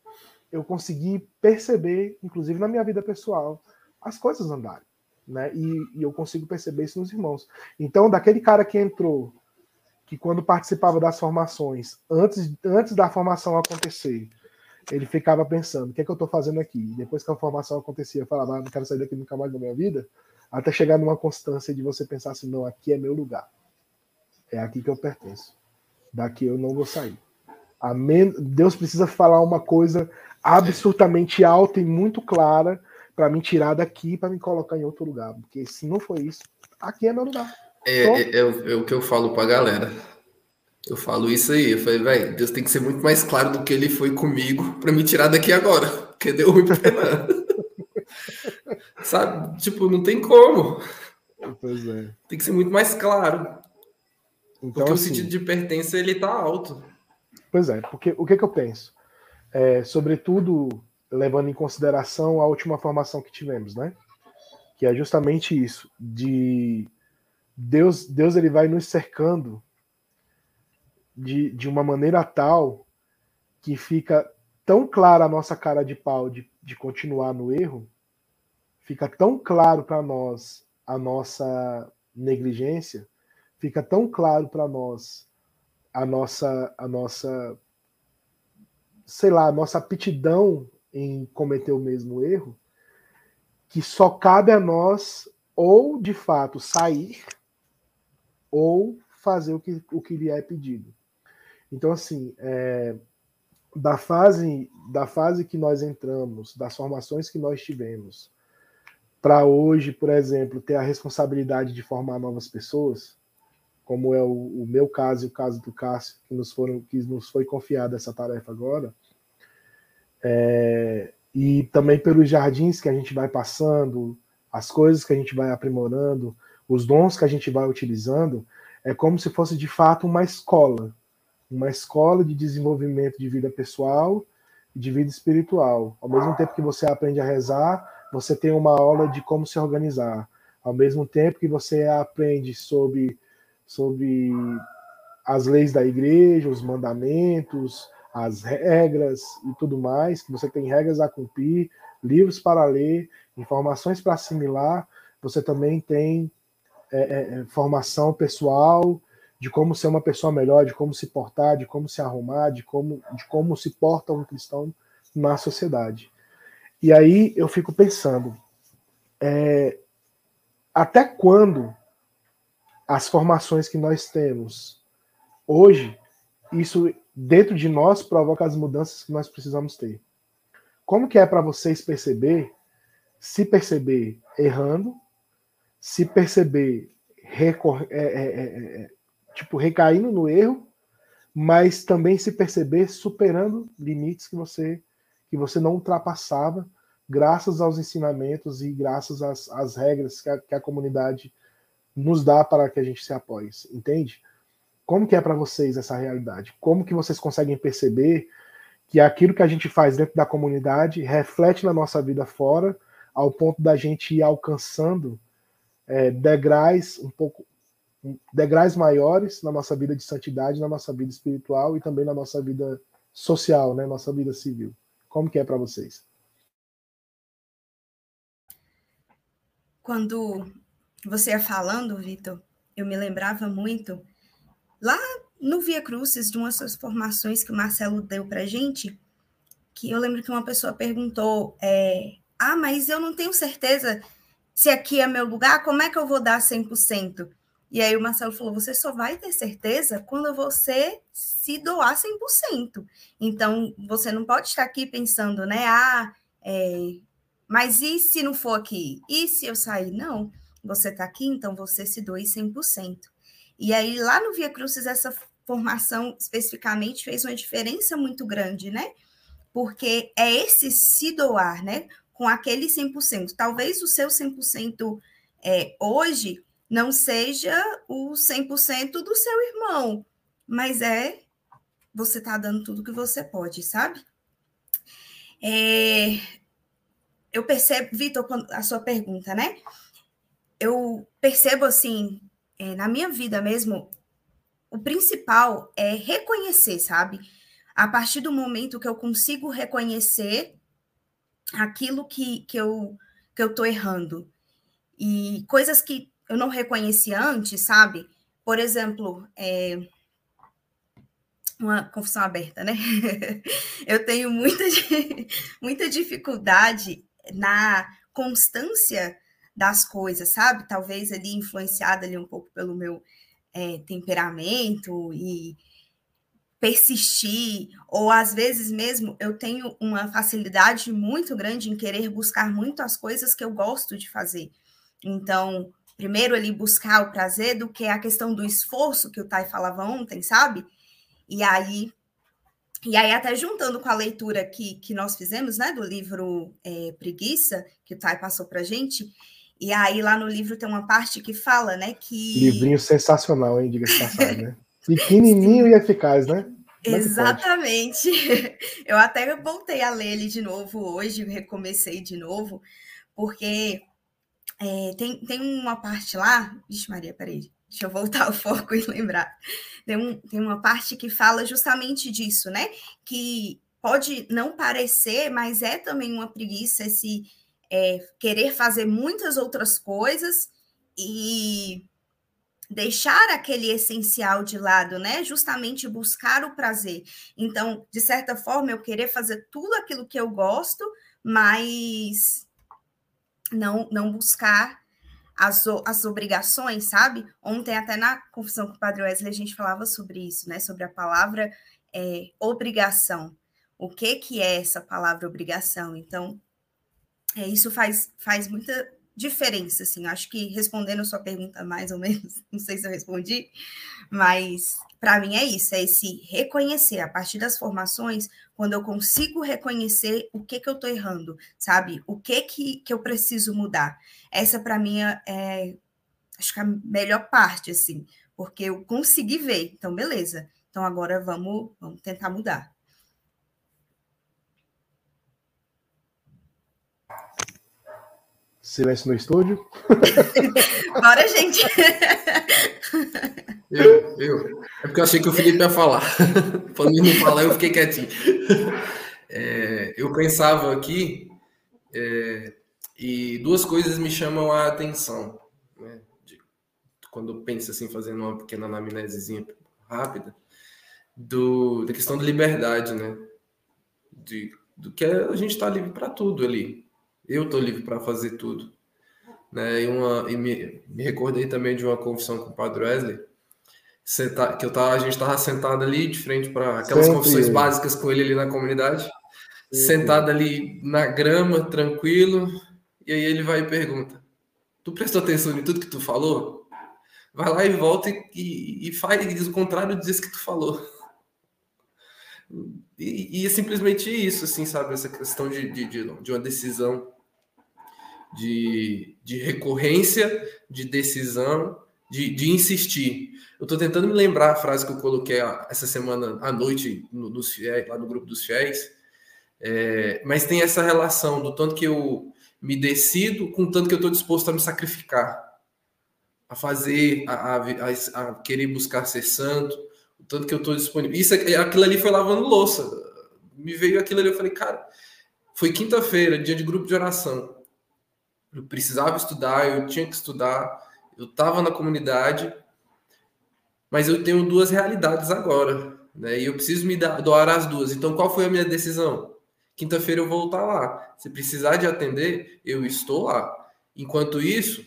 [SPEAKER 2] eu consegui perceber, inclusive na minha vida pessoal, as coisas andarem. Né? E, e, eu consigo perceber isso nos irmãos. Então, daquele cara que entrou, que quando participava das formações, antes, antes da formação acontecer, ele ficava pensando: o que é que eu estou fazendo aqui? E depois que a formação acontecia, eu falava: ah, não quero sair daqui nunca mais da minha vida. Até chegar numa constância de você pensar assim: não, aqui é meu lugar. É aqui que eu pertenço. Daqui eu não vou sair. Deus precisa falar uma coisa absurdamente alta e muito clara para me tirar daqui para me colocar em outro lugar. Porque se não for isso, aqui é meu lugar.
[SPEAKER 5] É, é, é, é, o que eu falo para a galera. Eu falo isso aí, eu falei, velho, Deus tem que ser muito mais claro do que ele foi comigo para me tirar daqui agora, porque deu ruim. Sabe? Tipo, não tem como.
[SPEAKER 2] Pois é.
[SPEAKER 5] Tem que ser muito mais claro.
[SPEAKER 2] Então,
[SPEAKER 5] porque o
[SPEAKER 2] assim,
[SPEAKER 5] sentido de pertença, ele tá alto.
[SPEAKER 2] Pois é, porque o que, que eu penso? É, sobretudo levando em consideração a última formação que tivemos, né? Que é justamente isso, de Deus, Deus ele vai nos cercando de, de uma maneira tal que fica tão clara a nossa cara de pau de, de continuar no erro, fica tão claro para nós a nossa negligência, fica tão claro para nós a nossa a nossa sei lá, a nossa aptidão em cometer o mesmo erro, que só cabe a nós ou de fato sair ou fazer o que, o que lhe é pedido. Então, assim, é, da fase da fase que nós entramos, das formações que nós tivemos, para hoje, por exemplo, ter a responsabilidade de formar novas pessoas, como é o, o, meu caso e o caso do Cássio, que nos, foram, que nos foi confiada essa tarefa agora, é, e também pelos jardins que a gente vai passando, as coisas que a gente vai aprimorando, os dons que a gente vai utilizando, é como se fosse de fato uma escola, uma escola de desenvolvimento de vida pessoal e de vida espiritual. Ao mesmo tempo que você aprende a rezar, você tem uma aula de como se organizar. Ao mesmo tempo que você aprende sobre, sobre as leis da igreja, os mandamentos, as regras e tudo mais, que você tem regras a cumprir, livros para ler, informações para assimilar, você também tem é, é, é, formação pessoal de como ser uma pessoa melhor, de como se portar, de como se arrumar, de como, de como se porta um cristão na sociedade. E aí eu fico pensando, é, até quando as formações que nós temos hoje, isso dentro de nós provoca as mudanças que nós precisamos ter. Como que é para vocês perceber, se perceber errando, se perceber recor é, é, é, é, tipo recaindo no erro, mas também se perceber superando limites que você que você não ultrapassava, graças aos ensinamentos e graças às, às regras que a, que a comunidade nos dá para que a gente se apoie, entende? Como que é para vocês essa realidade? Como que vocês conseguem perceber que aquilo que a gente faz dentro da comunidade reflete na nossa vida fora, ao ponto da gente ir alcançando é, degraus um pouco degraus maiores na nossa vida de santidade, na nossa vida espiritual e também na nossa vida social, né, nossa vida civil. Como que é para vocês?
[SPEAKER 4] Quando você ia falando, Vitor, eu me lembrava muito lá no Via Crucis, de uma das formações que o Marcelo deu para gente, que eu lembro que uma pessoa perguntou: é, Ah, mas eu não tenho certeza se aqui é meu lugar, como é que eu vou dar 100%? E aí o Marcelo falou: você só vai ter certeza quando você se doar 100%. Então, você não pode estar aqui pensando, né? Ah, é, mas e se não for aqui? E se eu sair? Não, você está aqui, então você se doe 100%. E aí, lá no Via Crucis, essa formação especificamente fez uma diferença muito grande, né? Porque é esse se doar, né? Com aquele 100%. Talvez o seu 100% é, hoje não seja o 100% do seu irmão, mas é você tá dando tudo que você pode, sabe? É, eu percebo, Vitor, a sua pergunta, né? Eu percebo assim, é, na minha vida mesmo, o principal é reconhecer, sabe? A partir do momento que eu consigo reconhecer aquilo que, que eu que eu tô errando e coisas que eu não reconhecia antes, sabe? Por exemplo, é, uma confusão aberta, né? eu tenho muita, muita dificuldade na constância das coisas, sabe? Talvez ali influenciada ali um pouco pelo meu é, temperamento e persistir, ou às vezes mesmo eu tenho uma facilidade muito grande em querer buscar muito as coisas que eu gosto de fazer. Então, primeiro ali buscar o prazer do que a questão do esforço que o Tai falava ontem, sabe? E aí, e aí até juntando com a leitura que, que nós fizemos, né, do livro é, Preguiça, que o Tai passou para gente, e aí lá no livro tem uma parte que fala, né, que...
[SPEAKER 2] Livrinho sensacional, hein, diga-se passagem, né? Pequenininho e eficaz, né?
[SPEAKER 4] É Exatamente. Eu até voltei a ler ele de novo hoje, recomecei de novo, porque é, tem, tem uma parte lá. Vixe, Maria, peraí. Deixa eu voltar o foco e lembrar. Tem, um, tem uma parte que fala justamente disso, né? Que pode não parecer, mas é também uma preguiça esse é, querer fazer muitas outras coisas e deixar aquele essencial de lado, né? Justamente buscar o prazer. Então, de certa forma, eu querer fazer tudo aquilo que eu gosto, mas não, não buscar as, as obrigações, sabe? Ontem, até na confissão com o Padre Wesley, a gente falava sobre isso, né? Sobre a palavra é, obrigação. O que, que é essa palavra obrigação? Então, é, isso faz, faz muita diferença, assim. Acho que respondendo a sua pergunta mais ou menos, não sei se eu respondi, mas para mim é isso, é esse reconhecer a partir das formações, quando eu consigo reconhecer o que que eu estou errando, sabe? O que que, que eu preciso mudar. Essa para mim é, é, acho que a melhor parte, assim, porque eu consegui ver. Então, beleza. Então agora vamos, vamos tentar mudar.
[SPEAKER 2] Silêncio no estúdio.
[SPEAKER 4] Bora, gente.
[SPEAKER 5] Eu, eu. É porque eu achei que o Felipe ia falar. Para mim não falar, eu fiquei quietinho. É, eu pensava aqui, é, e duas coisas me chamam a atenção. Né? De, quando penso assim, fazendo uma pequena anamnesezinha rápida, do, da questão da liberdade, né? De, do que a gente está livre para tudo ali eu estou livre para fazer tudo. Né? E, uma, e me, me, recordei também de uma confissão com o Padre Wesley, senta, que eu tava, a gente estava sentado ali de frente para aquelas Sempre. confissões básicas com ele ali na comunidade, Sempre. sentado ali na grama, tranquilo, e aí ele vai e pergunta: Tu prestou atenção em tudo que tu falou? Vai lá e volta e, e, e faz o contrário disso que tu falou. E, e, é simplesmente isso, assim, sabe? Essa questão de, de, de uma decisão de, de recorrência, de decisão, de, de insistir. Eu estou tentando me lembrar a frase que eu coloquei essa semana à noite no, nos fiéis, lá no grupo dos fiéis, é, mas tem essa relação do tanto que eu me decido com o tanto que eu estou disposto a me sacrificar, a fazer, a, a, a, querer buscar ser santo, tanto que eu estou disponível. Isso, aquilo ali foi lavando louça. Me veio aquilo ali, eu falei, cara, foi quinta-feira, dia de grupo de oração. Eu precisava estudar, eu tinha que estudar, eu estava na comunidade, mas eu tenho duas realidades agora, né? E eu preciso me doar as duas. Então, qual foi a minha decisão? Quinta-feira eu vou estar lá. Se precisar de atender, eu estou lá. Enquanto isso,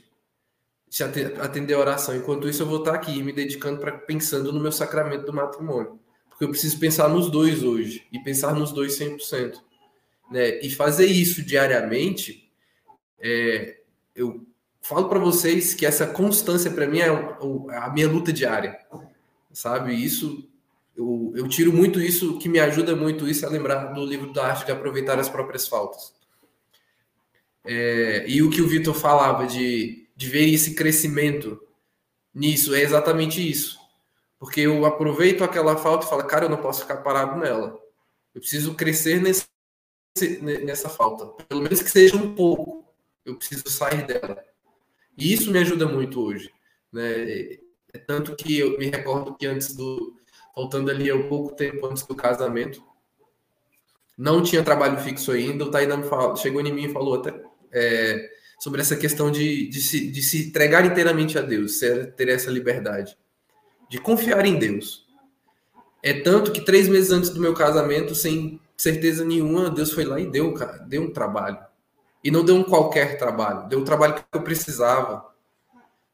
[SPEAKER 5] se atender a oração, enquanto isso eu vou estar aqui me dedicando para pensando no meu sacramento do matrimônio. Porque eu preciso pensar nos dois hoje e pensar nos dois 100%, né? E fazer isso diariamente é, eu falo para vocês que essa constância para mim é a minha luta diária, sabe? Isso eu, eu, tiro muito isso, que me ajuda muito isso a lembrar do livro da arte de aproveitar as próprias faltas. É, e o que o Vitor falava de, de ver esse crescimento nisso é exatamente isso. Porque eu aproveito aquela falta e falo, cara, eu não posso ficar parado nela. Eu preciso crescer nesse, nessa falta. Pelo menos que seja um pouco eu preciso sair dela. E isso me ajuda muito hoje. Né? É tanto que eu me recordo que antes do. Faltando ali um pouco tempo antes do casamento, não tinha trabalho fixo ainda. O Tainan chegou em mim e falou até é, sobre essa questão de, de, se, de se entregar inteiramente a Deus, ter essa liberdade, de confiar em Deus. É tanto que três meses antes do meu casamento, sem certeza nenhuma, Deus foi lá e deu, deu um trabalho. E não deu um qualquer trabalho, deu o trabalho que eu precisava.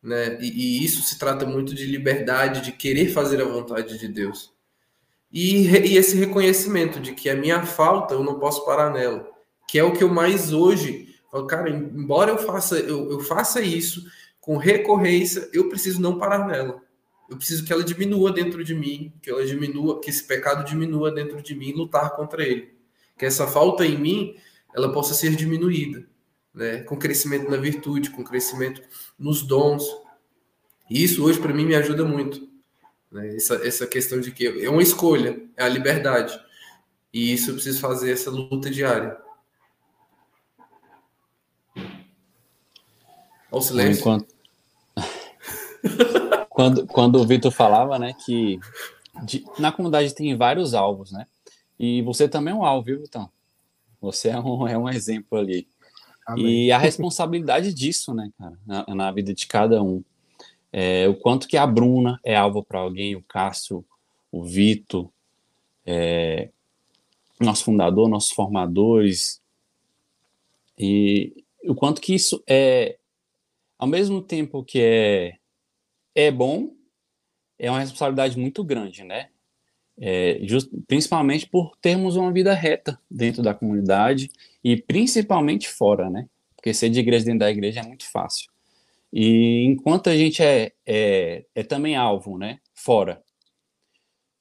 [SPEAKER 5] Né? E, e, isso se trata muito de liberdade, de querer fazer a vontade de Deus. E, e, esse reconhecimento de que a minha falta eu não posso parar nela, que é o que eu mais hoje cara, embora eu faça, eu, eu faça isso com recorrência, eu preciso não parar nela. Eu preciso que ela diminua dentro de mim, que ela diminua, que esse pecado diminua dentro de mim e lutar contra ele. Que essa falta em mim, ela possa ser diminuída, né? Com crescimento na virtude, com crescimento nos dons. E isso hoje para mim me ajuda muito. Né? Essa, essa questão de que é uma escolha, é a liberdade. E isso eu preciso fazer essa luta diária. Olha o silêncio.
[SPEAKER 3] Enquanto... quando, quando o Vitor falava, né, que de, na comunidade tem vários alvos, né? E você também é um alvo, viu, Vitão? Você é um, é um exemplo ali. Amém. E a responsabilidade disso, né, cara, na, na vida de cada um. É, o quanto que a Bruna é alvo para alguém, o Cássio, o Vitor, é, nosso fundador, nossos formadores, e o quanto que isso é, ao mesmo tempo que é, é bom, é uma responsabilidade muito grande, né? É, just, principalmente por termos uma vida reta dentro da comunidade e principalmente fora, né? Porque ser de igreja dentro da igreja é muito fácil. E enquanto a gente é, é, é também alvo, né? Fora.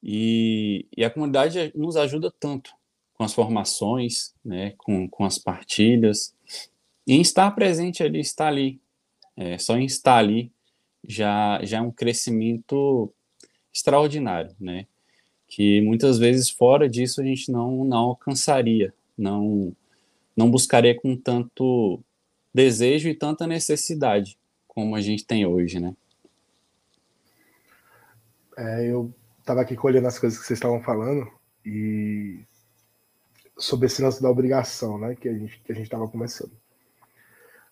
[SPEAKER 3] E, e, a comunidade nos ajuda tanto com as formações, né? Com, com as partilhas. E estar presente ali, estar ali. É, só em estar ali já, já é um crescimento extraordinário, né? Que muitas vezes fora disso a gente não, não alcançaria, não, não buscaria com tanto desejo e tanta necessidade como a gente tem hoje, né?
[SPEAKER 2] É, eu estava aqui colhendo as coisas que vocês estavam falando e sobre esse lance da obrigação, né, que a gente que a gente estava começando.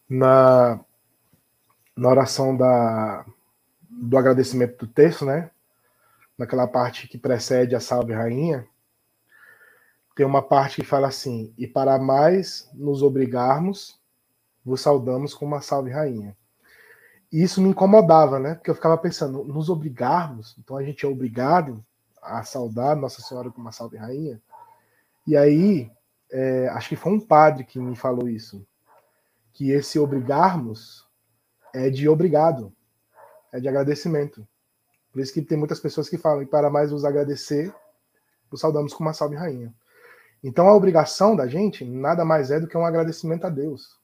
[SPEAKER 2] Na na oração da do agradecimento do texto, né, naquela parte que precede a Salve Rainha, tem uma parte que fala assim: "E para mais nos obrigarmos, vos saudamos com uma Salve Rainha". E isso me incomodava, né? Porque eu ficava pensando, nos obrigarmos, então a gente é obrigado a saudar Nossa Senhora como uma salve rainha. E aí, é, acho que foi um padre que me falou isso, que esse obrigarmos é de obrigado, é de agradecimento. Por isso que tem muitas pessoas que falam, e para mais vos agradecer, vos saudamos com uma salve rainha. Então a obrigação da gente nada mais é do que um agradecimento a Deus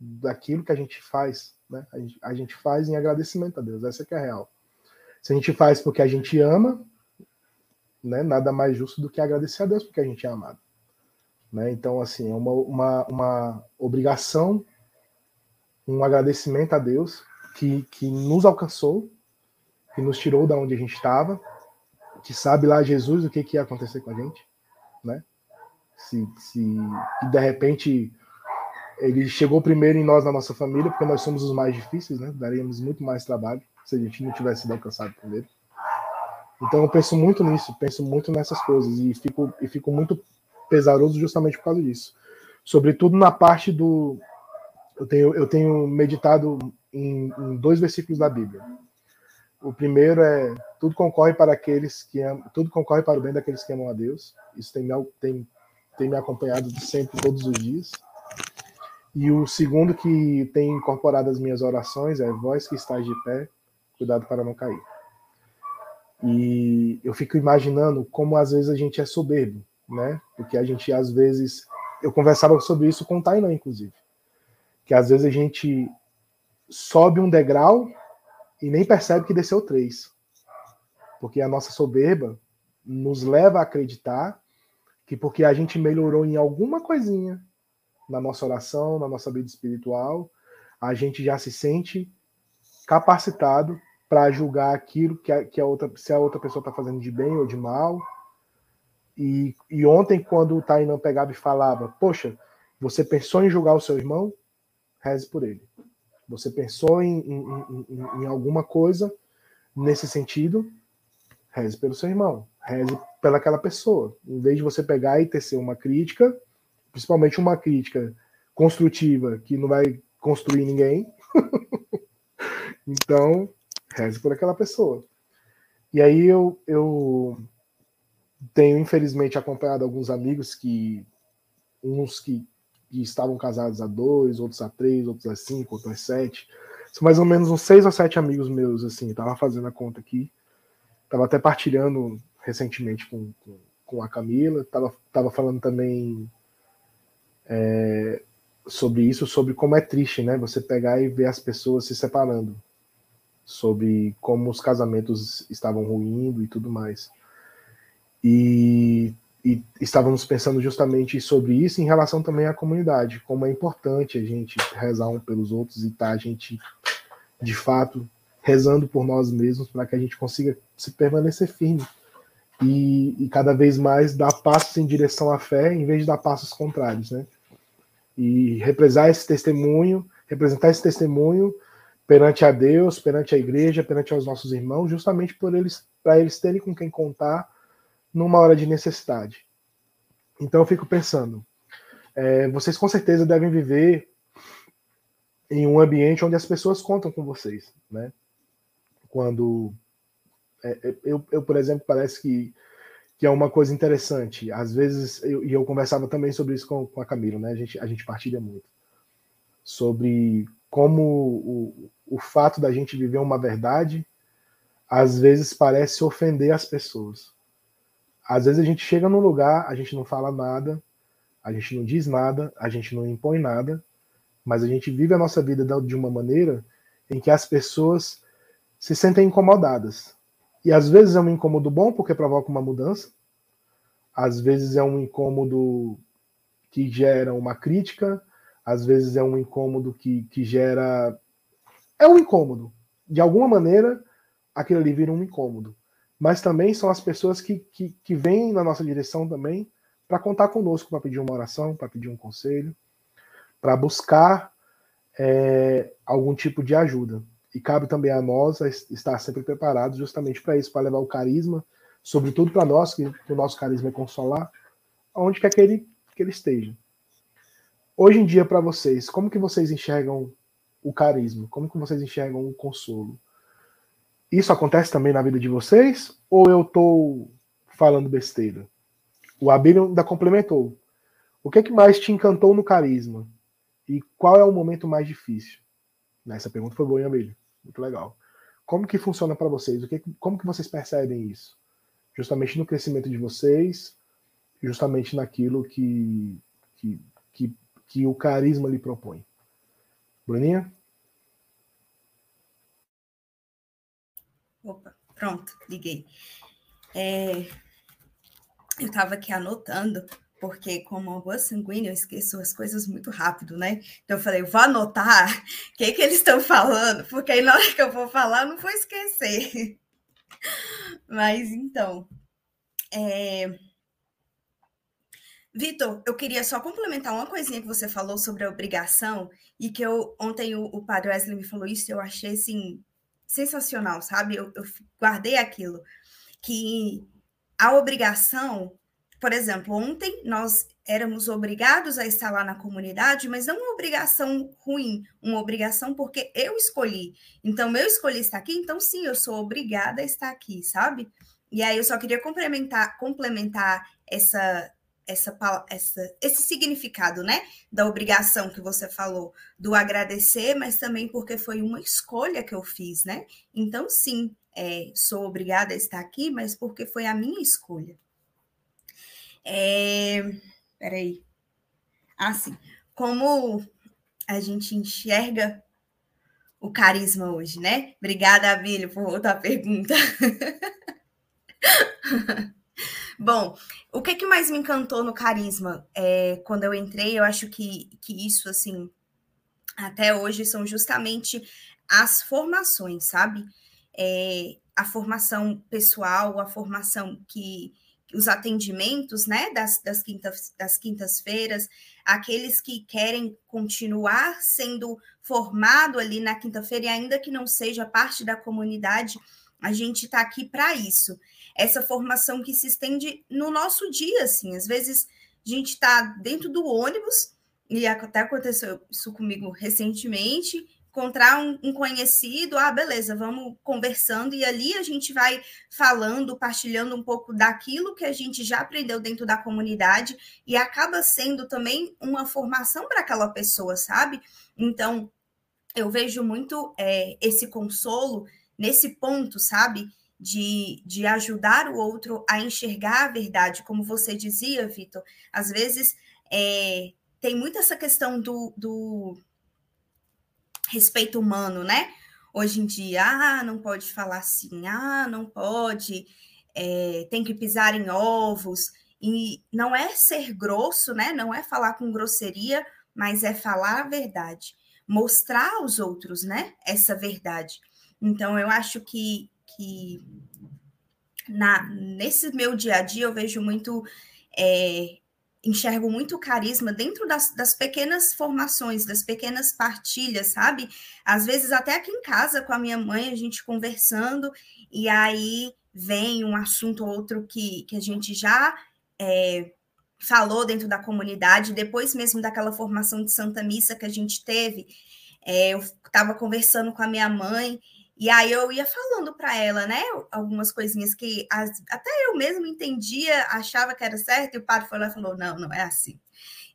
[SPEAKER 2] daquilo que a gente faz né? A gente, faz em agradecimento a Deus, essa que é a real. Se a gente faz porque a gente ama, né, nada mais justo do que agradecer a Deus porque a gente é amado. Né? Então, assim, é uma, uma, uma obrigação, um agradecimento a Deus que, que nos alcançou, que nos tirou da onde a gente estava, que sabe lá Jesus o que, que ia acontecer com a gente, né? Se, se de repente ele chegou primeiro em nós na nossa família, porque nós somos os mais difíceis, né? Daríamos muito mais trabalho se a gente não tivesse sido alcançado primeiro. Então eu penso muito nisso, penso muito nessas coisas e fico, e fico muito pesaroso justamente por causa disso. Sobretudo na parte do. Eu tenho, eu tenho meditado em, em dois versículos da Bíblia. O primeiro é tudo concorre para aqueles que amam, tudo concorre para o bem daqueles que amam a Deus. Isso tem, tem, tem me acompanhado sempre, todos os dias. E o segundo que tem incorporado as minhas orações é voz que estás de pé, cuidado para não cair. E eu fico imaginando como às vezes a gente é soberbo, né? Porque a gente às vezes eu conversava sobre isso com o Tainan, inclusive, que às vezes a gente sobe um degrau e nem percebe que desceu três, porque a nossa soberba nos leva a acreditar que porque a gente melhorou em alguma coisinha, na nossa oração, na nossa vida espiritual, a gente já se sente capacitado para julgar aquilo que a, que a outra, se a outra pessoa está fazendo de bem ou de mal. E, e ontem, quando o Tainan pegava e falava, poxa, você pensou em julgar o seu irmão? Reze por ele. Você pensou em, em, em, em alguma coisa nesse sentido? Reze pelo seu irmão. Reze pelaquela pessoa. Em vez de você pegar e tecer uma crítica, principalmente uma crítica construtiva que não vai construir ninguém. então, reze por aquela pessoa. E aí eu, eu tenho, infelizmente, acompanhado alguns amigos que, uns que, que estavam casados há dois, outros há três, outros há cinco, outros há sete, São mais ou menos uns seis ou sete amigos meus, assim, tava fazendo a conta aqui. Tava até partilhando recentemente com, com, com a Camila, tava, tava falando também é, sobre isso, sobre como é triste, né? Você pegar e ver as pessoas se separando, sobre como os casamentos estavam ruindo e tudo mais. E, e estávamos pensando justamente sobre isso em relação também à comunidade, como é importante a gente rezar um pelos outros e estar tá, a gente, de fato, rezando por nós mesmos para que a gente consiga se permanecer firme e, e, cada vez mais dar passos em direção à fé em vez de dar passos contrários, né? E representar esse testemunho, representar esse testemunho perante a Deus, perante a igreja, perante os nossos irmãos, justamente por eles, para eles terem com quem contar numa hora de necessidade. Então eu fico pensando, é, vocês com certeza devem viver em um ambiente onde as pessoas contam com vocês, né? Quando é, é eu, eu, por exemplo, parece que, que é uma coisa interessante. Às vezes, eu, e eu conversava também sobre isso com, com a Camila, né? A gente, a gente partilha muito sobre como o, o fato da gente viver uma verdade às vezes parece ofender as pessoas. Às vezes a gente chega num lugar, a gente não fala nada, a gente não diz nada, a gente não impõe nada, mas a gente vive a nossa vida de uma maneira em que as pessoas se sentem incomodadas. E às vezes é um incômodo bom porque provoca uma mudança, às vezes é um incômodo que gera uma crítica, às vezes é um incômodo que, que gera. É um incômodo. De alguma maneira, aquilo ali vira um incômodo mas também são as pessoas que, que, que vêm na nossa direção também para contar conosco, para pedir uma oração, para pedir um conselho, para buscar é, algum tipo de ajuda. E cabe também a nós estar sempre preparados justamente para isso, para levar o carisma, sobretudo para nós, que, o nosso carisma é consolar, aonde quer que ele, que ele esteja. Hoje em dia, para vocês, como que vocês enxergam o carisma? Como que vocês enxergam o consolo? Isso acontece também na vida de vocês? Ou eu estou falando besteira? O Abílio ainda complementou. O que é que mais te encantou no carisma? E qual é o momento mais difícil? Essa pergunta foi boa, hein, Abílio? Muito legal. Como que funciona para vocês? O que, como que vocês percebem isso? Justamente no crescimento de vocês, justamente naquilo que, que, que, que o carisma lhe propõe. Bruninha?
[SPEAKER 4] Opa, pronto, liguei. É, eu estava aqui anotando, porque como uma boa sanguínea, eu esqueço as coisas muito rápido, né? Então eu falei, vou anotar o que, que eles estão falando, porque aí na hora que eu vou falar, eu não vou esquecer. Mas então. É... Vitor, eu queria só complementar uma coisinha que você falou sobre a obrigação, e que eu ontem o, o padre Wesley me falou isso, eu achei assim sensacional, sabe? Eu, eu guardei aquilo. Que a obrigação, por exemplo, ontem nós éramos obrigados a estar lá na comunidade, mas não uma obrigação ruim, uma obrigação porque eu escolhi. Então, eu escolhi estar aqui, então sim, eu sou obrigada a estar aqui, sabe? E aí eu só queria complementar, complementar essa, essa, essa, esse significado, né, da obrigação que você falou, do agradecer, mas também porque foi uma escolha que eu fiz, né? Então, sim, é, sou obrigada a estar aqui, mas porque foi a minha escolha. É, peraí. Assim, como a gente enxerga o carisma hoje, né? Obrigada, Abílio, por outra pergunta. Bom, o que, que mais me encantou no carisma? É, quando eu entrei, eu acho que, que isso, assim, até hoje são justamente as formações, sabe? É, a formação pessoal, a formação que os atendimentos, né, das, das quintas das quintas-feiras, aqueles que querem continuar sendo formado ali na quinta-feira e ainda que não seja parte da comunidade, a gente está aqui para isso essa formação que se estende no nosso dia, assim. Às vezes a gente está dentro do ônibus, e até aconteceu isso comigo recentemente, encontrar um, um, conhecido, ah, beleza, vamos conversando, e ali a gente vai falando, partilhando um pouco daquilo que a gente já aprendeu dentro da comunidade, e acaba sendo também uma formação para aquela pessoa, sabe? Então, eu vejo muito é, esse consolo nesse ponto, sabe? De, de ajudar o outro a enxergar a verdade, como você dizia, Vitor. Às vezes é, tem muito essa questão do, do respeito humano, né? Hoje em dia, ah, não pode falar assim, ah, não pode, é, tem que pisar em ovos. E não é ser grosso, né? Não é falar com grosseria, mas é falar a verdade, mostrar aos outros, né? Essa verdade. Então, eu acho que, que na, nesse meu dia a dia eu vejo muito é, enxergo muito carisma dentro das, das, pequenas formações, das pequenas partilhas, sabe? Às vezes, até aqui em casa, com a minha mãe, a gente conversando, e aí vem um assunto ou outro que, que a gente já é, falou dentro da comunidade, depois mesmo daquela formação de Santa Missa que a gente teve, é, eu estava conversando com a minha mãe e aí eu ia falando para ela, né, algumas coisinhas que as, até eu mesmo entendia, achava que era certo, e o padre foi lá e falou: não, não é assim.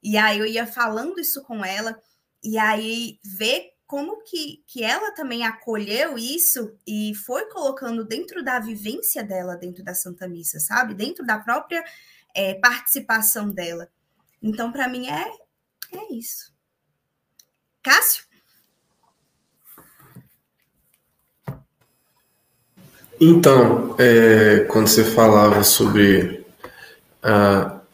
[SPEAKER 4] E aí eu ia falando isso com ela, e aí ver como que, que ela também acolheu isso e foi colocando dentro da vivência dela, dentro da Santa Missa, sabe? Dentro da própria é, participação dela. Então, para mim, é, é isso. Cássio?
[SPEAKER 5] Então, é, quando você falava sobre.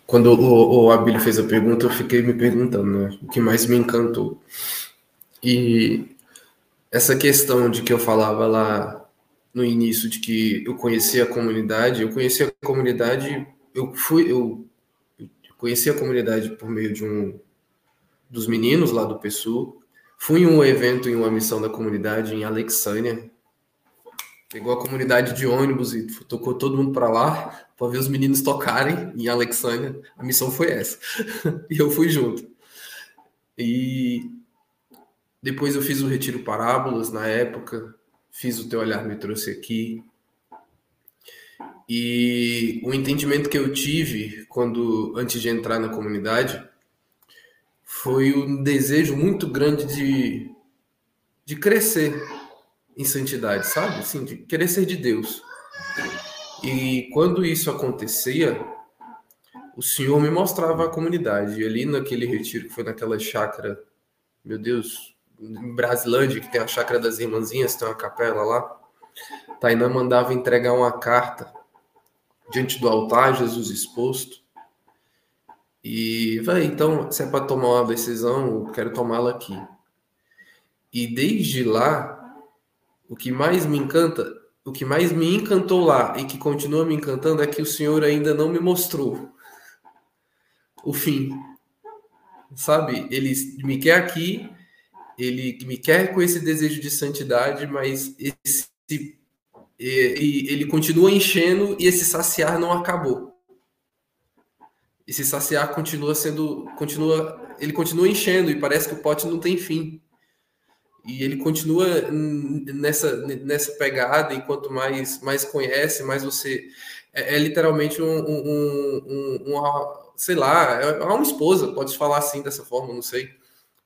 [SPEAKER 5] Quando o, o Abílio fez a pergunta, eu fiquei me perguntando né, o que mais me encantou. E essa questão de que eu falava lá no início de que eu conhecia a comunidade, eu conheci a comunidade, eu fui, eu, eu conheci a comunidade por meio de um dos meninos lá do PSU. Fui em um evento em uma missão da comunidade em Alexânia, Pegou a comunidade de ônibus e tocou todo mundo para lá para ver os meninos tocarem em Alexandria. A missão foi essa. e eu fui junto. E depois eu fiz o Retiro Parábolas na época, fiz o Teu Olhar Me Trouxe Aqui. E o entendimento que eu tive quando antes de entrar na comunidade foi um desejo muito grande de, de crescer em santidade, sabe? Assim, de querer ser de Deus. E quando isso acontecia, o Senhor me mostrava a comunidade. E ali naquele retiro que foi naquela chácara, meu Deus, em Brasilândia, que tem a chácara das irmãzinhas, tem uma capela lá. Tainá mandava entregar uma carta diante do altar, Jesus exposto. E, vai, então, se é para tomar uma decisão, eu quero tomá-la aqui. E desde lá, o que mais me encanta, o que mais me encantou lá e que continua me encantando é que o Senhor ainda não me mostrou o fim. Sabe? Ele me quer aqui, ele me quer com esse desejo de santidade, mas esse e, ele continua enchendo e esse saciar não acabou. Esse saciar continua sendo, continua, ele continua enchendo e parece que o pote não tem fim. E ele continua nessa, nessa pegada, e quanto mais, mais conhece, mais você. É, é literalmente um, um, um, uma, sei lá, é uma esposa, pode falar assim dessa forma, não sei.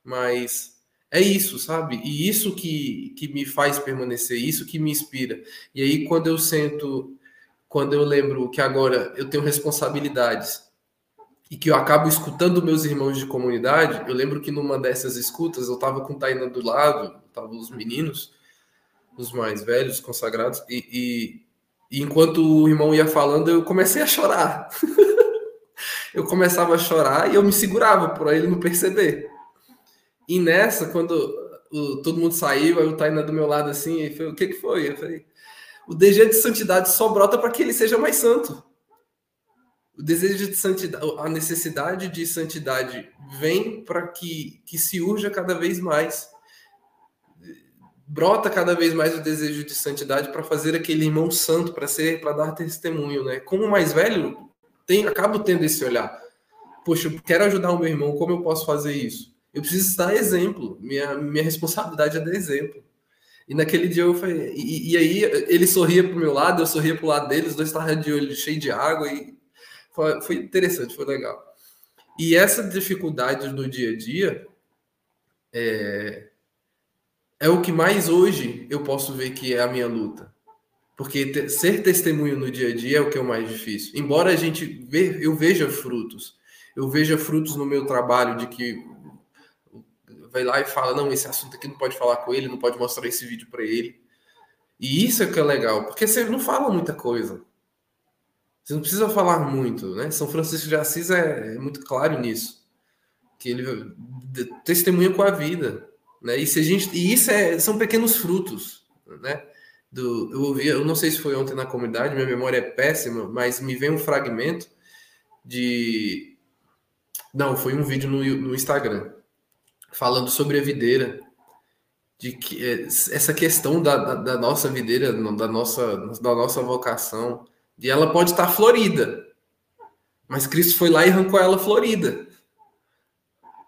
[SPEAKER 5] Mas é isso, sabe? E isso que, que me faz permanecer, isso que me inspira. E aí, quando eu sento, quando eu lembro que agora eu tenho responsabilidades e que eu acabo escutando meus irmãos de comunidade, eu lembro que numa dessas escutas eu estava com o Taina do lado, estavam os meninos, os mais velhos, consagrados, e, e, e enquanto o irmão ia falando, eu comecei a chorar. eu começava a chorar e eu me segurava para ele não perceber. E nessa, quando o, todo mundo saiu, aí o Taina do meu lado assim, e falei, o que, que foi? Eu falei, o desejo de santidade só brota para que ele seja mais santo o desejo de santidade, a necessidade de santidade vem para que, que se urja cada vez mais. Brota cada vez mais o desejo de santidade para fazer aquele irmão santo, para ser, para dar testemunho, né? Como mais velho, tem, acabo tendo esse olhar. Poxa, eu quero ajudar o meu irmão, como eu posso fazer isso? Eu preciso dar exemplo. Minha, minha responsabilidade é dar exemplo. E naquele dia eu falei, e, e aí ele sorria para o meu lado, eu sorria para o lado dele, os dois estavam de olho cheio de água e foi, foi interessante, foi legal. E essa dificuldade no dia a dia, é, é o que mais hoje eu posso ver que é a minha luta. Porque ter, ser testemunho no dia a dia é o que é o mais difícil. Embora a gente ve, eu veja frutos, eu veja frutos no meu trabalho de que vai lá e fala, não, esse assunto aqui não pode falar com ele, não pode mostrar esse vídeo para ele. E isso é que é legal, porque você não fala muita coisa. Você não precisa falar muito, né? São Francisco de Assis é, é muito claro nisso. Que ele testemunha com a vida, né? E, se a gente, e isso é, são pequenos frutos, né? Do, eu ouvi, eu não sei se foi ontem na comunidade, minha memória é péssima, mas me veio um fragmento de. Não, foi um vídeo no, no Instagram falando sobre a videira, de que é, essa questão da, da, da, nossa videira, da nossa, da nossa vocação, de ela pode estar florida, mas Cristo foi lá e arrancou ela florida.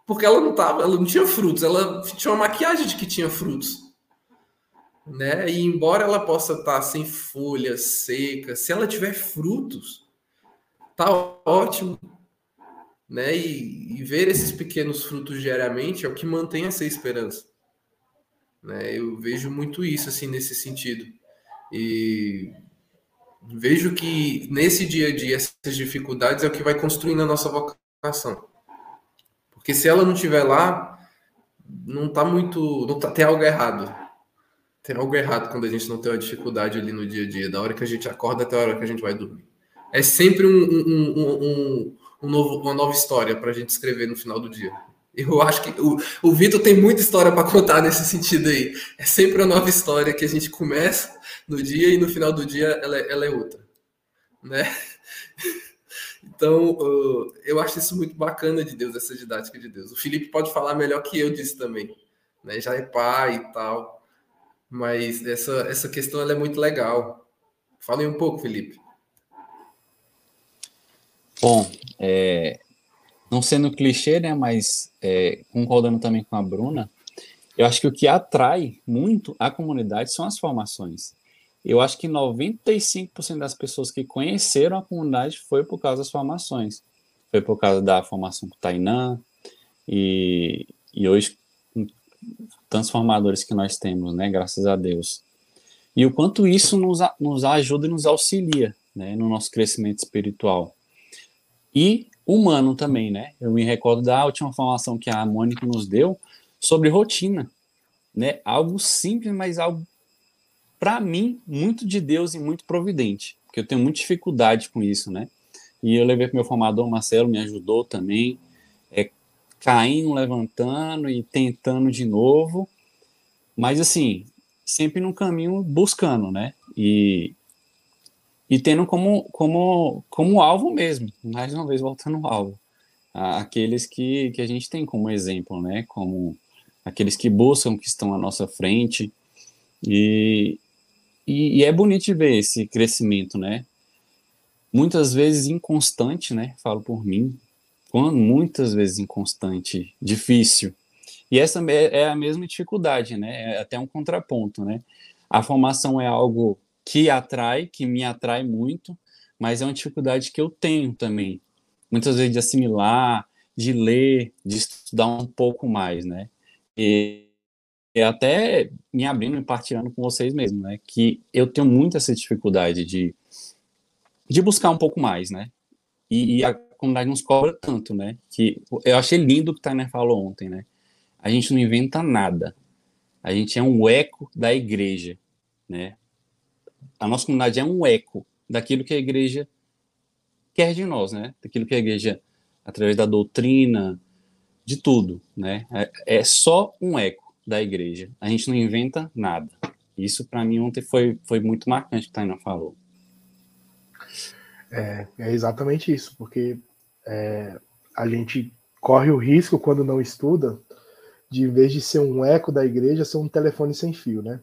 [SPEAKER 5] Porque ela não tava, ela não tinha frutos, ela tinha uma maquiagem de que tinha frutos. Né? E embora ela possa estar sem folhas secas, se ela tiver frutos, tá ótimo né? E, e, ver esses pequenos frutos diariamente é o que mantém essa esperança. Né? Eu vejo muito isso assim nesse sentido. E vejo que nesse dia a dia essas dificuldades é o que vai construindo a nossa vocação. Porque se ela não estiver lá, não tá muito, não tá, tem algo errado. Tem algo errado quando a gente não tem uma dificuldade ali no dia a dia, da hora que a gente acorda até a hora que a gente vai dormir. É sempre um, um, um um novo, uma nova história para a gente escrever no final do dia. Eu acho que o, o Vitor tem muita história para contar nesse sentido aí. É sempre uma nova história que a gente começa no dia e no final do dia ela, é, ela é outra, né? Então, eu acho isso muito bacana de Deus, essa didática de Deus. O Felipe pode falar melhor que eu disso também, né? Já é pai e tal, mas essa, essa questão ela é muito legal. Fale um pouco, Felipe.
[SPEAKER 3] Bom, é, não sendo clichê, né, mas é, concordando também com a Bruna, eu acho que o que atrai muito a comunidade são as formações. Eu acho que 95% das pessoas que conheceram a comunidade foi por causa das formações. Foi por causa da formação com o Tainã e, e hoje tantos formadores que nós temos, né, graças a Deus. E o quanto isso nos, nos ajuda e nos auxilia né, no nosso crescimento espiritual e humano também, né? Eu me recordo da última formação que a Mônica nos deu sobre rotina, né? Algo simples, mas algo para mim muito de Deus e muito providente, porque eu tenho muita dificuldade com isso, né? E eu levei para meu formador, Marcelo, me ajudou também, é, caindo, levantando e tentando de novo, mas assim, sempre no caminho buscando, né? E e tendo como, como, como alvo mesmo, mais uma vez voltando ao alvo, aqueles que, que a gente tem como exemplo, né, como aqueles que buscam, que estão à nossa frente, e, e, e é bonito ver esse crescimento, né, muitas vezes inconstante, né, falo por mim, quando muitas vezes inconstante, difícil, e essa é a mesma dificuldade, né, é até um contraponto, né, a formação é algo que atrai, que me atrai muito, mas é uma dificuldade que eu tenho também, muitas vezes de assimilar, de ler, de estudar um pouco mais, né? E, e até me abrindo e partilhando com vocês mesmo, né? Que eu tenho muito essa dificuldade de, de buscar um pouco mais, né? E, e a comunidade nos cobra tanto, né? Que eu achei lindo o que o Tainer falou ontem, né? A gente não inventa nada. A gente é um eco da igreja, né? A nossa comunidade é um eco daquilo que a igreja quer de nós, né? Daquilo que a igreja, através da doutrina, de tudo, né? É, é só um eco da igreja. A gente não inventa nada. Isso, para mim, ontem foi, foi muito marcante que a Taina falou.
[SPEAKER 2] É, é exatamente isso, porque é, a gente corre o risco, quando não estuda, de, em vez de ser um eco da igreja, ser um telefone sem fio, né?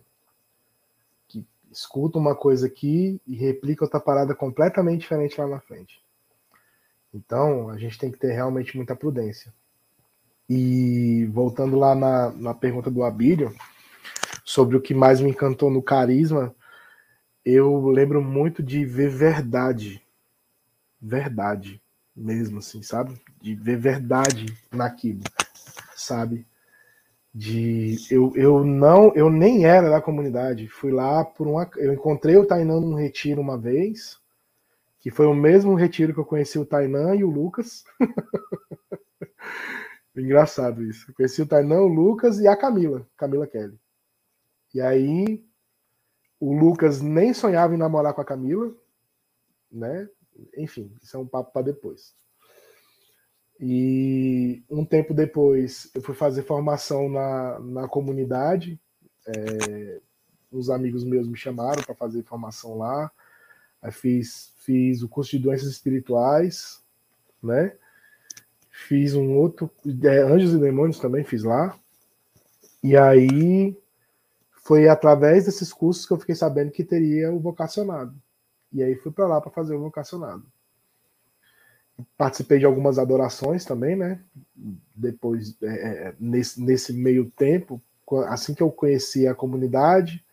[SPEAKER 2] Escuta uma coisa aqui e replica outra parada completamente diferente lá na frente. Então, a gente tem que ter realmente muita prudência. E voltando lá na, na pergunta do Abílio, sobre o que mais me encantou no carisma, eu lembro muito de ver verdade. Verdade mesmo, assim, sabe? De ver verdade naquilo, sabe? De eu, eu não eu nem era da comunidade. Fui lá por uma eu encontrei o Tainan num retiro uma vez que foi o mesmo retiro que eu conheci o Tainan e o Lucas. Engraçado isso. Eu conheci o Tainan o Lucas e a Camila Camila Kelly. E aí o Lucas nem sonhava em namorar com a Camila né? Enfim isso é um papo para depois e um tempo depois eu fui fazer formação na, na comunidade. É, uns amigos meus me chamaram para fazer formação lá. Aí fiz, fiz o curso de doenças espirituais, né? Fiz um outro, é, Anjos e Demônios também fiz lá. E aí foi através desses cursos que eu fiquei sabendo que teria o vocacionado. E aí fui para lá para fazer o vocacionado participei de algumas adorações também, né? Depois, é, é, nesse, nesse meio tempo, assim que eu conheci a comunidade,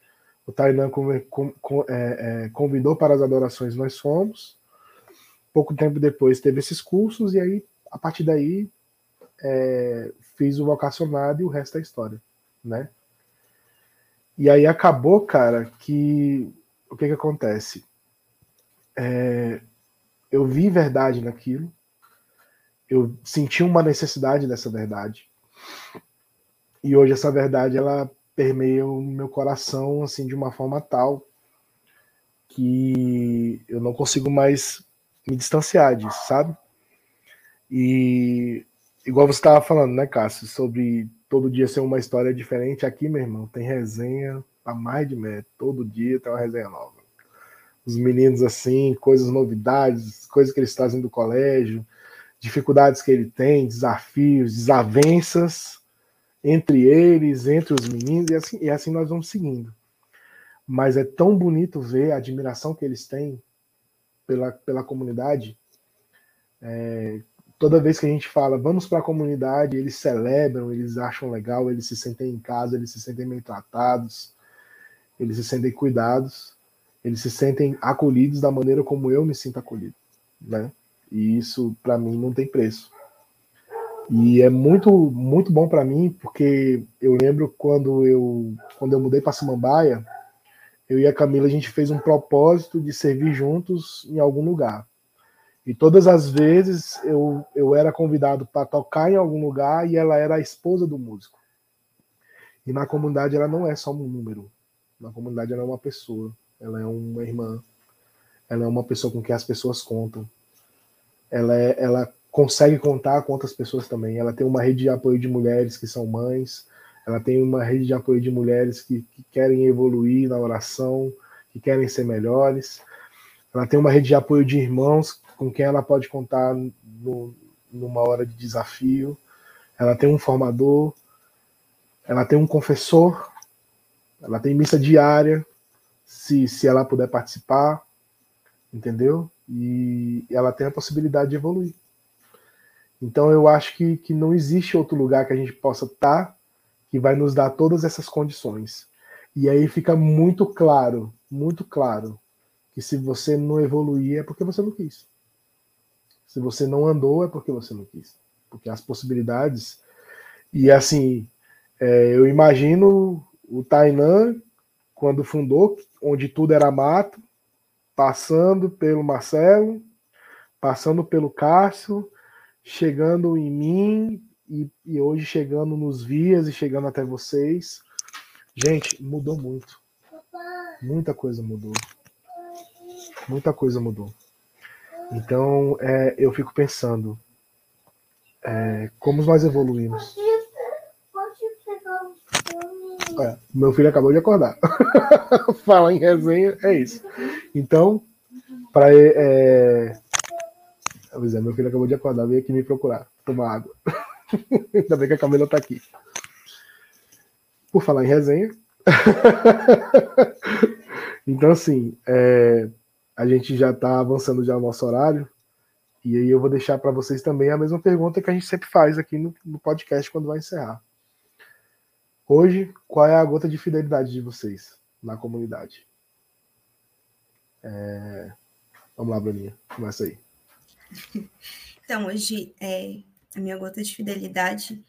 [SPEAKER 2] o Tainan é, é, convidou para as adorações, nós fomos. Pouco tempo depois teve esses cursos, e aí, a partir daí, é, fiz o vocacionado e o resto é história, né? E aí acabou, cara, que o que que acontece? É, eu vi verdade naquilo, eu senti uma necessidade dessa verdade. E hoje essa verdade ela permeia o meu coração assim de uma forma tal que eu não consigo mais me distanciar disso, sabe? E igual você estava falando, né, Cássio, sobre todo dia ser uma história diferente, aqui, meu irmão, tem resenha a mais de metro, todo dia tem uma resenha nova os meninos assim, coisas, novidades, coisas que eles trazem do colégio, dificuldades que ele tem, desafios, desavenças entre eles, entre os meninos, e assim, e assim nós vamos seguindo. Mas é tão bonito ver a admiração que eles têm pela, pela comunidade. É, toda vez que a gente fala, vamos para a comunidade, eles celebram, eles acham legal, eles se sentem em casa, eles se sentem bem tratados, eles se sentem cuidados eles se sentem acolhidos da maneira como eu me sinto acolhido, né? E isso para mim não tem preço. E é muito muito bom para mim porque eu lembro quando eu quando eu mudei para Samambaia, eu e a Camila a gente fez um propósito de servir juntos em algum lugar. E todas as vezes eu, eu era convidado para tocar em algum lugar e ela era a esposa do músico. E na comunidade ela não é só um número. Na comunidade ela é uma pessoa ela é uma irmã, ela é uma pessoa com quem as pessoas contam. Ela, é, ela consegue contar com outras pessoas também. Ela tem uma rede de apoio de mulheres que são mães, ela tem uma rede de apoio de mulheres que, que querem evoluir na oração, que querem ser melhores. Ela tem uma rede de apoio de irmãos com quem ela pode contar no, numa hora de desafio. Ela tem um formador, ela tem um confessor, ela tem missa diária, se, se ela puder participar, entendeu? E ela tem a possibilidade de evoluir. Então eu acho que, que não existe outro lugar que a gente possa estar tá que vai nos dar todas essas condições. E aí fica muito claro, muito claro, que se você não evoluir é porque você não quis. Se você não andou é porque você não quis. Porque as possibilidades. E assim, é, eu imagino o Tainan quando fundou, onde tudo era mato, passando pelo Marcelo, passando pelo Cássio, chegando em mim e, e, hoje chegando nos vias e chegando até vocês. Gente, mudou muito. Muita coisa mudou. Muita coisa mudou. Então, é, eu fico pensando é, como nós evoluímos. É, meu filho acabou de acordar. Falar em resenha é isso. Então, para é... é, meu filho acabou de acordar, veio aqui me procurar, tomar água. Ainda bem que a Camila tá aqui. Por falar em resenha. então, assim, é... a gente já está avançando já o nosso horário. E aí eu vou deixar para vocês também a mesma pergunta que a gente sempre faz aqui no, no podcast quando vai encerrar. Hoje, qual é a gota de fidelidade de vocês na comunidade? É... Vamos lá, Bruninha, começa aí.
[SPEAKER 4] Então, hoje, é, a minha gota de fidelidade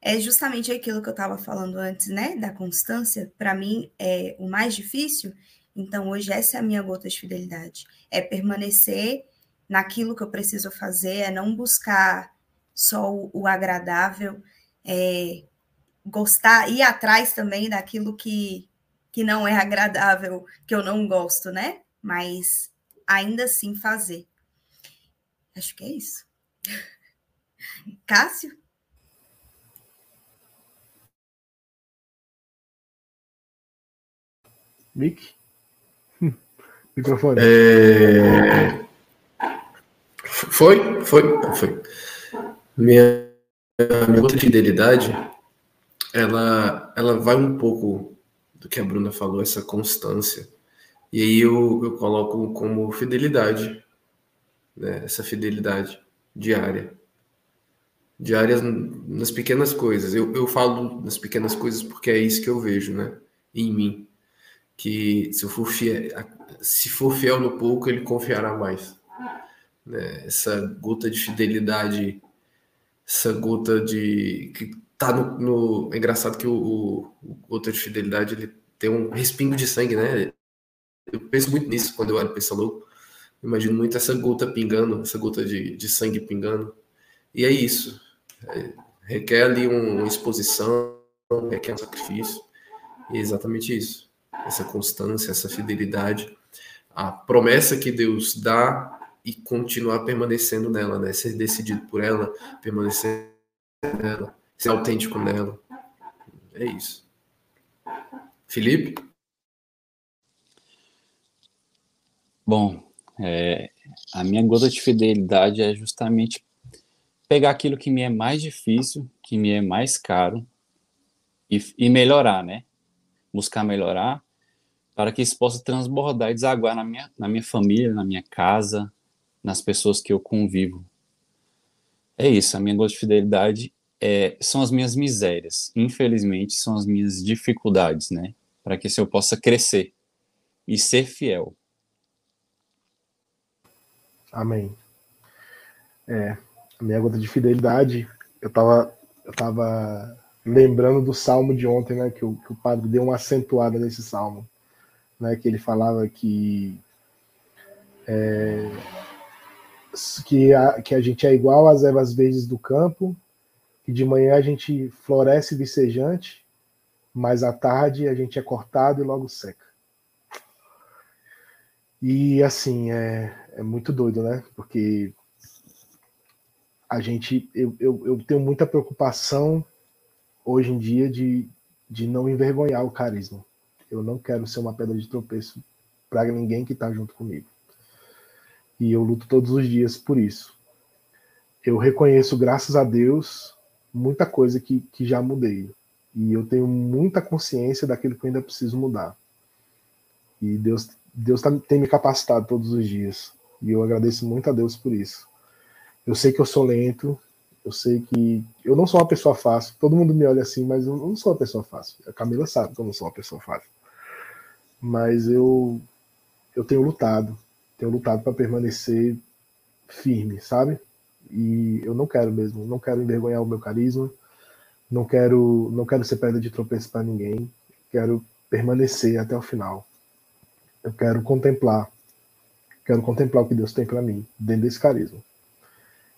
[SPEAKER 4] é justamente aquilo que eu estava falando antes, né? Da constância. Para mim, é o mais difícil. Então, hoje, essa é a minha gota de fidelidade. É permanecer naquilo que eu preciso fazer, é não buscar só o, o agradável, é gostar, ir atrás também daquilo que, que não é agradável, que eu não gosto, né? Mas ainda assim fazer. Acho que é isso. Cássio?
[SPEAKER 2] Mick? Microfone.
[SPEAKER 5] É... Foi, foi, foi. Minha, minha outra fidelidade, ela, ela vai um pouco do que a Bruna falou, essa constância. E aí eu, eu coloco como fidelidade, né? essa fidelidade diária. Diárias nas pequenas coisas. Eu, eu falo nas pequenas coisas porque é isso que eu vejo, né? Em mim. Que se eu for fiel, se for fiel no pouco, ele confiará mais. Né? Essa gota de fidelidade, essa gota de. que tá no. no... É engraçado que o, o, o de fidelidade ele tem um respingo de sangue, né? Eu penso muito nisso quando eu era pensador. Imagino muito essa gota pingando, essa gota de, de sangue pingando. E é isso. É, requer ali um, uma exposição, requer um sacrifício. E é exatamente isso. Essa constância, essa fidelidade. A promessa que Deus dá e continuar permanecendo nela, né? Ser decidido por ela, permanecer nela, ser autêntico nela. É isso. Felipe?
[SPEAKER 3] Bom, é, a minha gota de fidelidade é justamente pegar aquilo que me é mais difícil, que me é mais caro e, e melhorar, né? Buscar melhorar para que isso possa transbordar e desaguar na minha, na minha família, na minha casa, nas pessoas que eu convivo. É isso, a minha gota de fidelidade é, são as minhas misérias. Infelizmente, são as minhas dificuldades, né? Para que eu possa crescer e ser fiel.
[SPEAKER 2] Amém. É, a minha gota de fidelidade, eu estava eu tava lembrando do salmo de ontem, né? Que o, que o padre deu uma acentuada nesse salmo, né? Que ele falava que é, que a, que a gente é igual às ervas verdes do campo, que de manhã a gente floresce vicejante, mas à tarde a gente é cortado e logo seca. E assim, é, é muito doido, né? Porque a gente, eu, eu, eu tenho muita preocupação hoje em dia de, de não envergonhar o carisma. Eu não quero ser uma pedra de tropeço para ninguém que está junto comigo. E eu luto todos os dias por isso. Eu reconheço, graças a Deus, muita coisa que, que já mudei. E eu tenho muita consciência daquilo que eu ainda preciso mudar. E Deus, Deus tá, tem me capacitado todos os dias. E eu agradeço muito a Deus por isso. Eu sei que eu sou lento, eu sei que eu não sou uma pessoa fácil. Todo mundo me olha assim, mas eu não sou uma pessoa fácil. A Camila sabe que eu não sou uma pessoa fácil. Mas eu eu tenho lutado, tenho lutado para permanecer firme, sabe? E eu não quero mesmo, não quero envergonhar o meu carisma, não quero, não quero ser pedra de tropeço para ninguém, quero permanecer até o final. Eu quero contemplar, quero contemplar o que Deus tem para mim dentro desse carisma.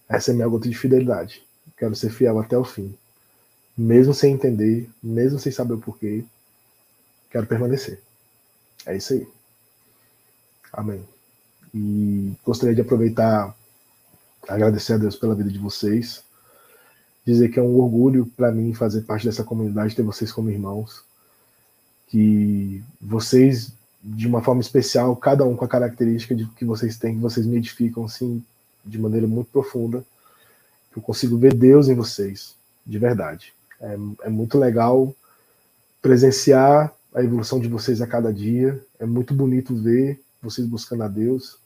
[SPEAKER 2] Essa é minha gota de fidelidade. Quero ser fiel até o fim, mesmo sem entender, mesmo sem saber o porquê. Quero permanecer. É isso aí. Amém. E gostaria de aproveitar, agradecer a Deus pela vida de vocês, dizer que é um orgulho para mim fazer parte dessa comunidade, ter vocês como irmãos, que vocês, de uma forma especial, cada um com a característica de, que vocês têm, que vocês me edificam assim, de maneira muito profunda, que eu consigo ver Deus em vocês, de verdade. É, é muito legal presenciar a evolução de vocês a cada dia, é muito bonito ver vocês buscando a Deus,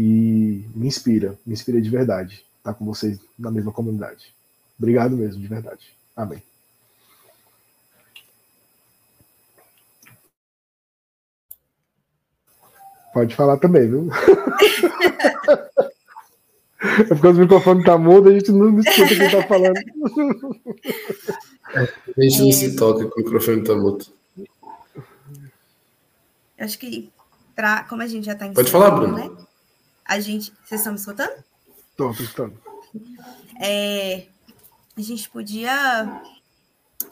[SPEAKER 2] e me inspira, me inspira de verdade estar com vocês na mesma comunidade. Obrigado mesmo, de verdade. Amém. Pode falar também, viu? É porque os microfones tá mudo, a gente não escuta quem tá falando.
[SPEAKER 5] A gente não se toca com o microfone tá mudo.
[SPEAKER 4] Acho que, pra, como a gente já tá em
[SPEAKER 5] Pode falar, Bruno.
[SPEAKER 4] né? A gente. Vocês estão me escutando?
[SPEAKER 2] Tô, tô escutando.
[SPEAKER 4] É, a gente podia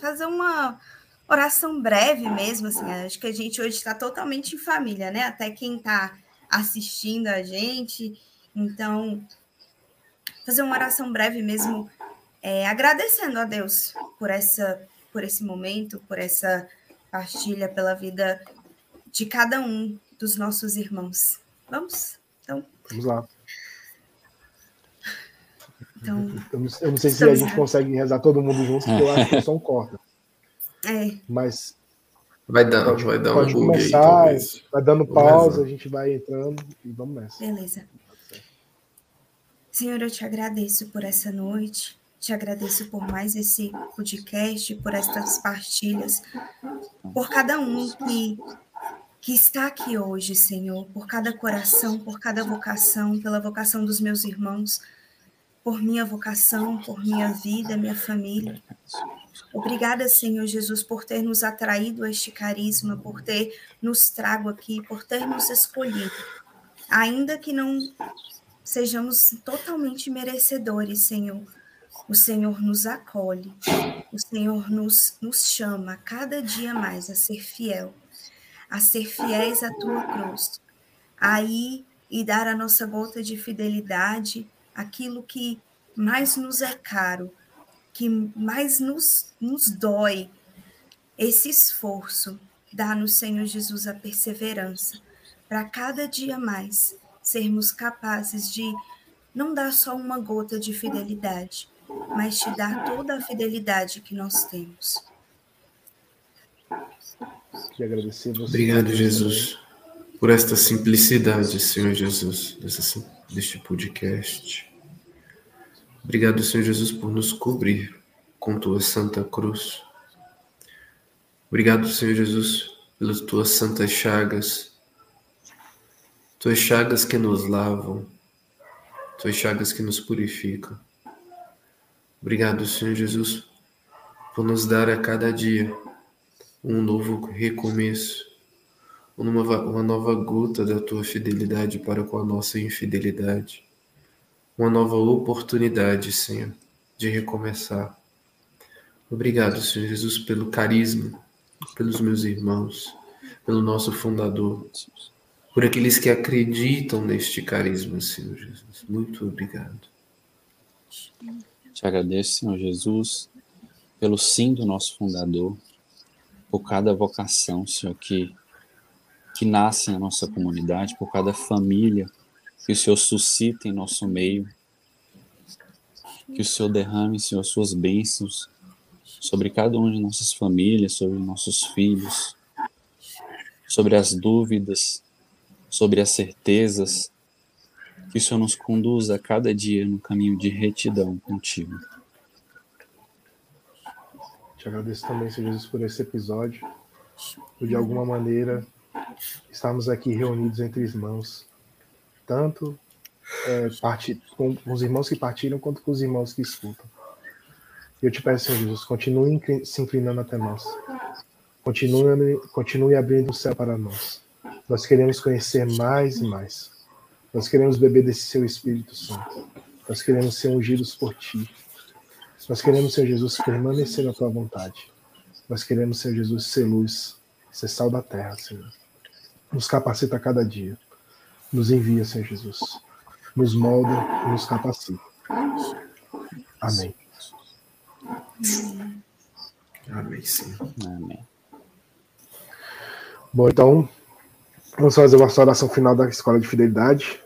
[SPEAKER 4] fazer uma oração breve mesmo, assim. Acho que a gente hoje está totalmente em família, né? Até quem está assistindo a gente. Então, fazer uma oração breve mesmo, é, agradecendo a Deus por essa, por esse momento, por essa partilha, pela vida de cada um dos nossos irmãos. Vamos? Então,
[SPEAKER 2] Vamos lá.
[SPEAKER 4] então
[SPEAKER 2] Eu não, eu não sei se a gente consegue rezar todo mundo junto, porque eu acho que o som corta.
[SPEAKER 4] é,
[SPEAKER 2] Mas
[SPEAKER 5] Vai dar,
[SPEAKER 2] Pode-
[SPEAKER 5] vai dar
[SPEAKER 2] pode
[SPEAKER 5] um bug aí,
[SPEAKER 2] começar,
[SPEAKER 5] talvez.
[SPEAKER 2] vai dando pausa, a gente vai entrando e vamos nessa.
[SPEAKER 4] Beleza. Senhor, eu te agradeço por essa noite, te agradeço por mais esse podcast, por estas partilhas, por cada um que, que está aqui hoje, Senhor, por cada coração, por cada vocação, pela vocação dos meus irmãos, por minha vocação, por minha vida, minha família. Obrigada, Senhor Jesus, por ter nos atraído a este carisma, por ter nos trago aqui, por ter nos escolhido. Ainda que não sejamos totalmente merecedores, Senhor. O Senhor nos acolhe, o Senhor nos, nos chama cada dia mais a ser fiel, a ser fiéis à tua cruz, a ir e dar a nossa gota de fidelidade, aquilo que mais nos é caro, que mais nos, nos dói, esse esforço. Dá-nos, Senhor Jesus, a perseverança, para cada dia mais sermos capazes de não dar só uma gota de fidelidade, mas te dar toda a fidelidade que nós temos.
[SPEAKER 2] Queria agradecer você.
[SPEAKER 5] Obrigado, Jesus, por esta simplicidade, Senhor Jesus, dessa, deste podcast. Obrigado, Senhor Jesus, por nos cobrir com tua santa cruz. Obrigado, Senhor Jesus, pelas tuas santas chagas, tuas chagas que nos lavam, tuas chagas que nos purificam. Obrigado, Senhor Jesus, por nos dar a cada dia um novo recomeço, uma nova, uma nova gota da tua fidelidade para com a nossa infidelidade, uma nova oportunidade, Senhor, de recomeçar. Obrigado, Senhor Jesus, pelo carisma, pelos meus irmãos, pelo nosso fundador, por aqueles que acreditam neste carisma, Senhor Jesus. Muito obrigado.
[SPEAKER 3] Te agradeço, Senhor Jesus, pelo sim do nosso fundador, por cada vocação, Senhor, que, que nasce na nossa comunidade, por cada família que o Senhor suscita em nosso meio. Que o Senhor derrame, Senhor, suas bênçãos sobre cada uma de nossas famílias, sobre nossos filhos, sobre as dúvidas, sobre as certezas. Que o Senhor nos conduza a cada dia no caminho de retidão contigo.
[SPEAKER 2] Te agradeço também, Senhor Jesus, por esse episódio. Por de alguma maneira estarmos aqui reunidos entre irmãos, tanto é, parti- com os irmãos que partilham quanto com os irmãos que escutam. Eu te peço, Senhor Jesus, continue se inclinando até nós. Continue, continue abrindo o céu para nós. Nós queremos conhecer mais e mais. Nós queremos beber desse seu Espírito Santo. Nós queremos ser ungidos por ti. Nós queremos, Senhor Jesus, permanecer na tua vontade. Nós queremos, Senhor Jesus, ser luz, ser sal da terra, Senhor. Nos capacita a cada dia. Nos envia, Senhor Jesus. Nos molda e nos capacita. Amém.
[SPEAKER 5] Amém, Senhor.
[SPEAKER 3] Amém.
[SPEAKER 2] Bom, então, vamos fazer uma oração final da Escola de Fidelidade.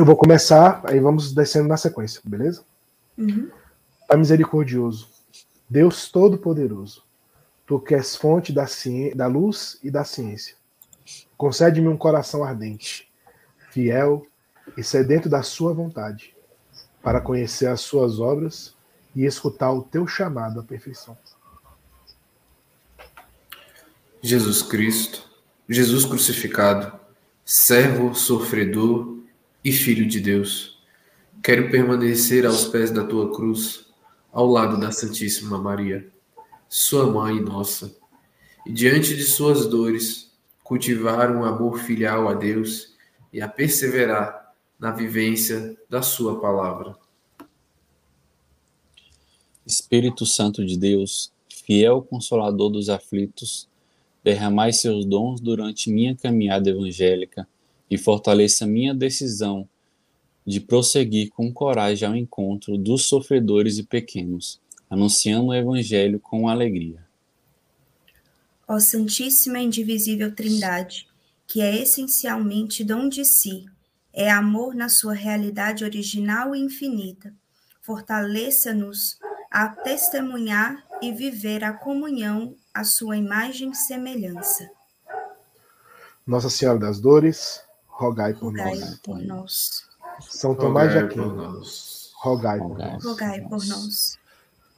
[SPEAKER 2] Eu vou começar, aí vamos descendo na sequência, beleza?
[SPEAKER 4] Uhum.
[SPEAKER 2] Pai misericordioso, Deus Todo-Poderoso, Tu que és fonte da, ciência, da luz e da ciência, concede-me um coração ardente, fiel e sedento da Sua vontade, para conhecer as Suas obras e escutar o Teu chamado à perfeição.
[SPEAKER 5] Jesus Cristo, Jesus crucificado, servo sofredor e filho de Deus. Quero permanecer aos pés da tua cruz, ao lado da Santíssima Maria, sua mãe nossa, e diante de suas dores, cultivar um amor filial a Deus e a perseverar na vivência da sua palavra.
[SPEAKER 3] Espírito Santo de Deus, fiel consolador dos aflitos, derramai seus dons durante minha caminhada evangélica e fortaleça minha decisão de prosseguir com coragem ao encontro dos sofredores e pequenos, anunciando o Evangelho com alegria.
[SPEAKER 4] Ó Santíssima e Indivisível Trindade, que é essencialmente dom de si, é amor na sua realidade original e infinita, fortaleça-nos a testemunhar e viver a comunhão à sua imagem e semelhança.
[SPEAKER 2] Nossa Senhora das Dores, rogai por
[SPEAKER 4] Rogai
[SPEAKER 2] nós.
[SPEAKER 4] por nós.
[SPEAKER 2] São Tomás de
[SPEAKER 5] Rogai por
[SPEAKER 2] Aquino,
[SPEAKER 5] nós.
[SPEAKER 2] rogai por
[SPEAKER 3] Rogai.
[SPEAKER 2] nós.
[SPEAKER 4] Rogai por nós.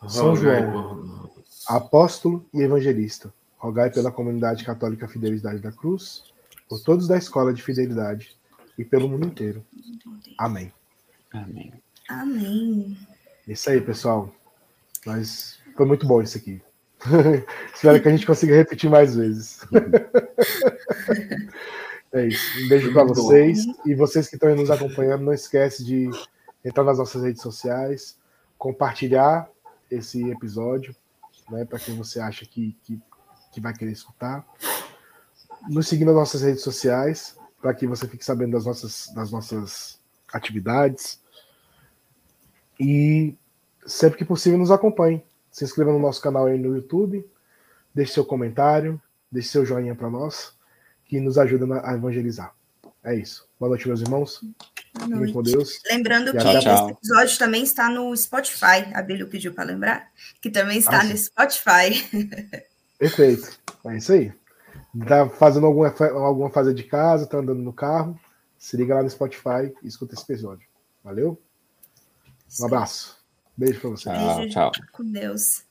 [SPEAKER 2] São
[SPEAKER 5] Rogai
[SPEAKER 2] João. Apóstolo e evangelista, rogai pela comunidade católica Fidelidade da Cruz, por todos da Escola de Fidelidade e pelo mundo inteiro. Amém.
[SPEAKER 3] Amém.
[SPEAKER 4] Amém.
[SPEAKER 2] Isso aí, pessoal. Mas foi muito bom isso aqui. Espero que a gente consiga repetir mais vezes. é isso. Um beijo para vocês. E vocês que estão aí nos acompanhando, não esquece de entrar nas nossas redes sociais, compartilhar esse episódio, né, para quem você acha que, que, que vai querer escutar. Nos seguir nas nossas redes sociais, para que você fique sabendo das nossas, das nossas atividades. E sempre que possível nos acompanhe. Se inscreva no nosso canal aí no YouTube, deixe seu comentário, deixe seu joinha para nós, que nos ajuda a evangelizar. É isso. Boa noite, meus irmãos.
[SPEAKER 4] Boa noite.
[SPEAKER 2] com Deus.
[SPEAKER 4] Lembrando
[SPEAKER 2] E
[SPEAKER 4] que
[SPEAKER 3] tchau,
[SPEAKER 4] esse episódio também está no Spotify. A Bíblia pediu para lembrar que também está
[SPEAKER 2] Ah,
[SPEAKER 4] no. Spotify.
[SPEAKER 2] Perfeito. É isso aí. Tá fazendo alguma, alguma fase de casa, tá andando no carro, se liga lá no Spotify e escuta esse episódio. Valeu? Um abraço. Beijo para vocês.
[SPEAKER 3] Tchau, tchau.
[SPEAKER 4] com Deus.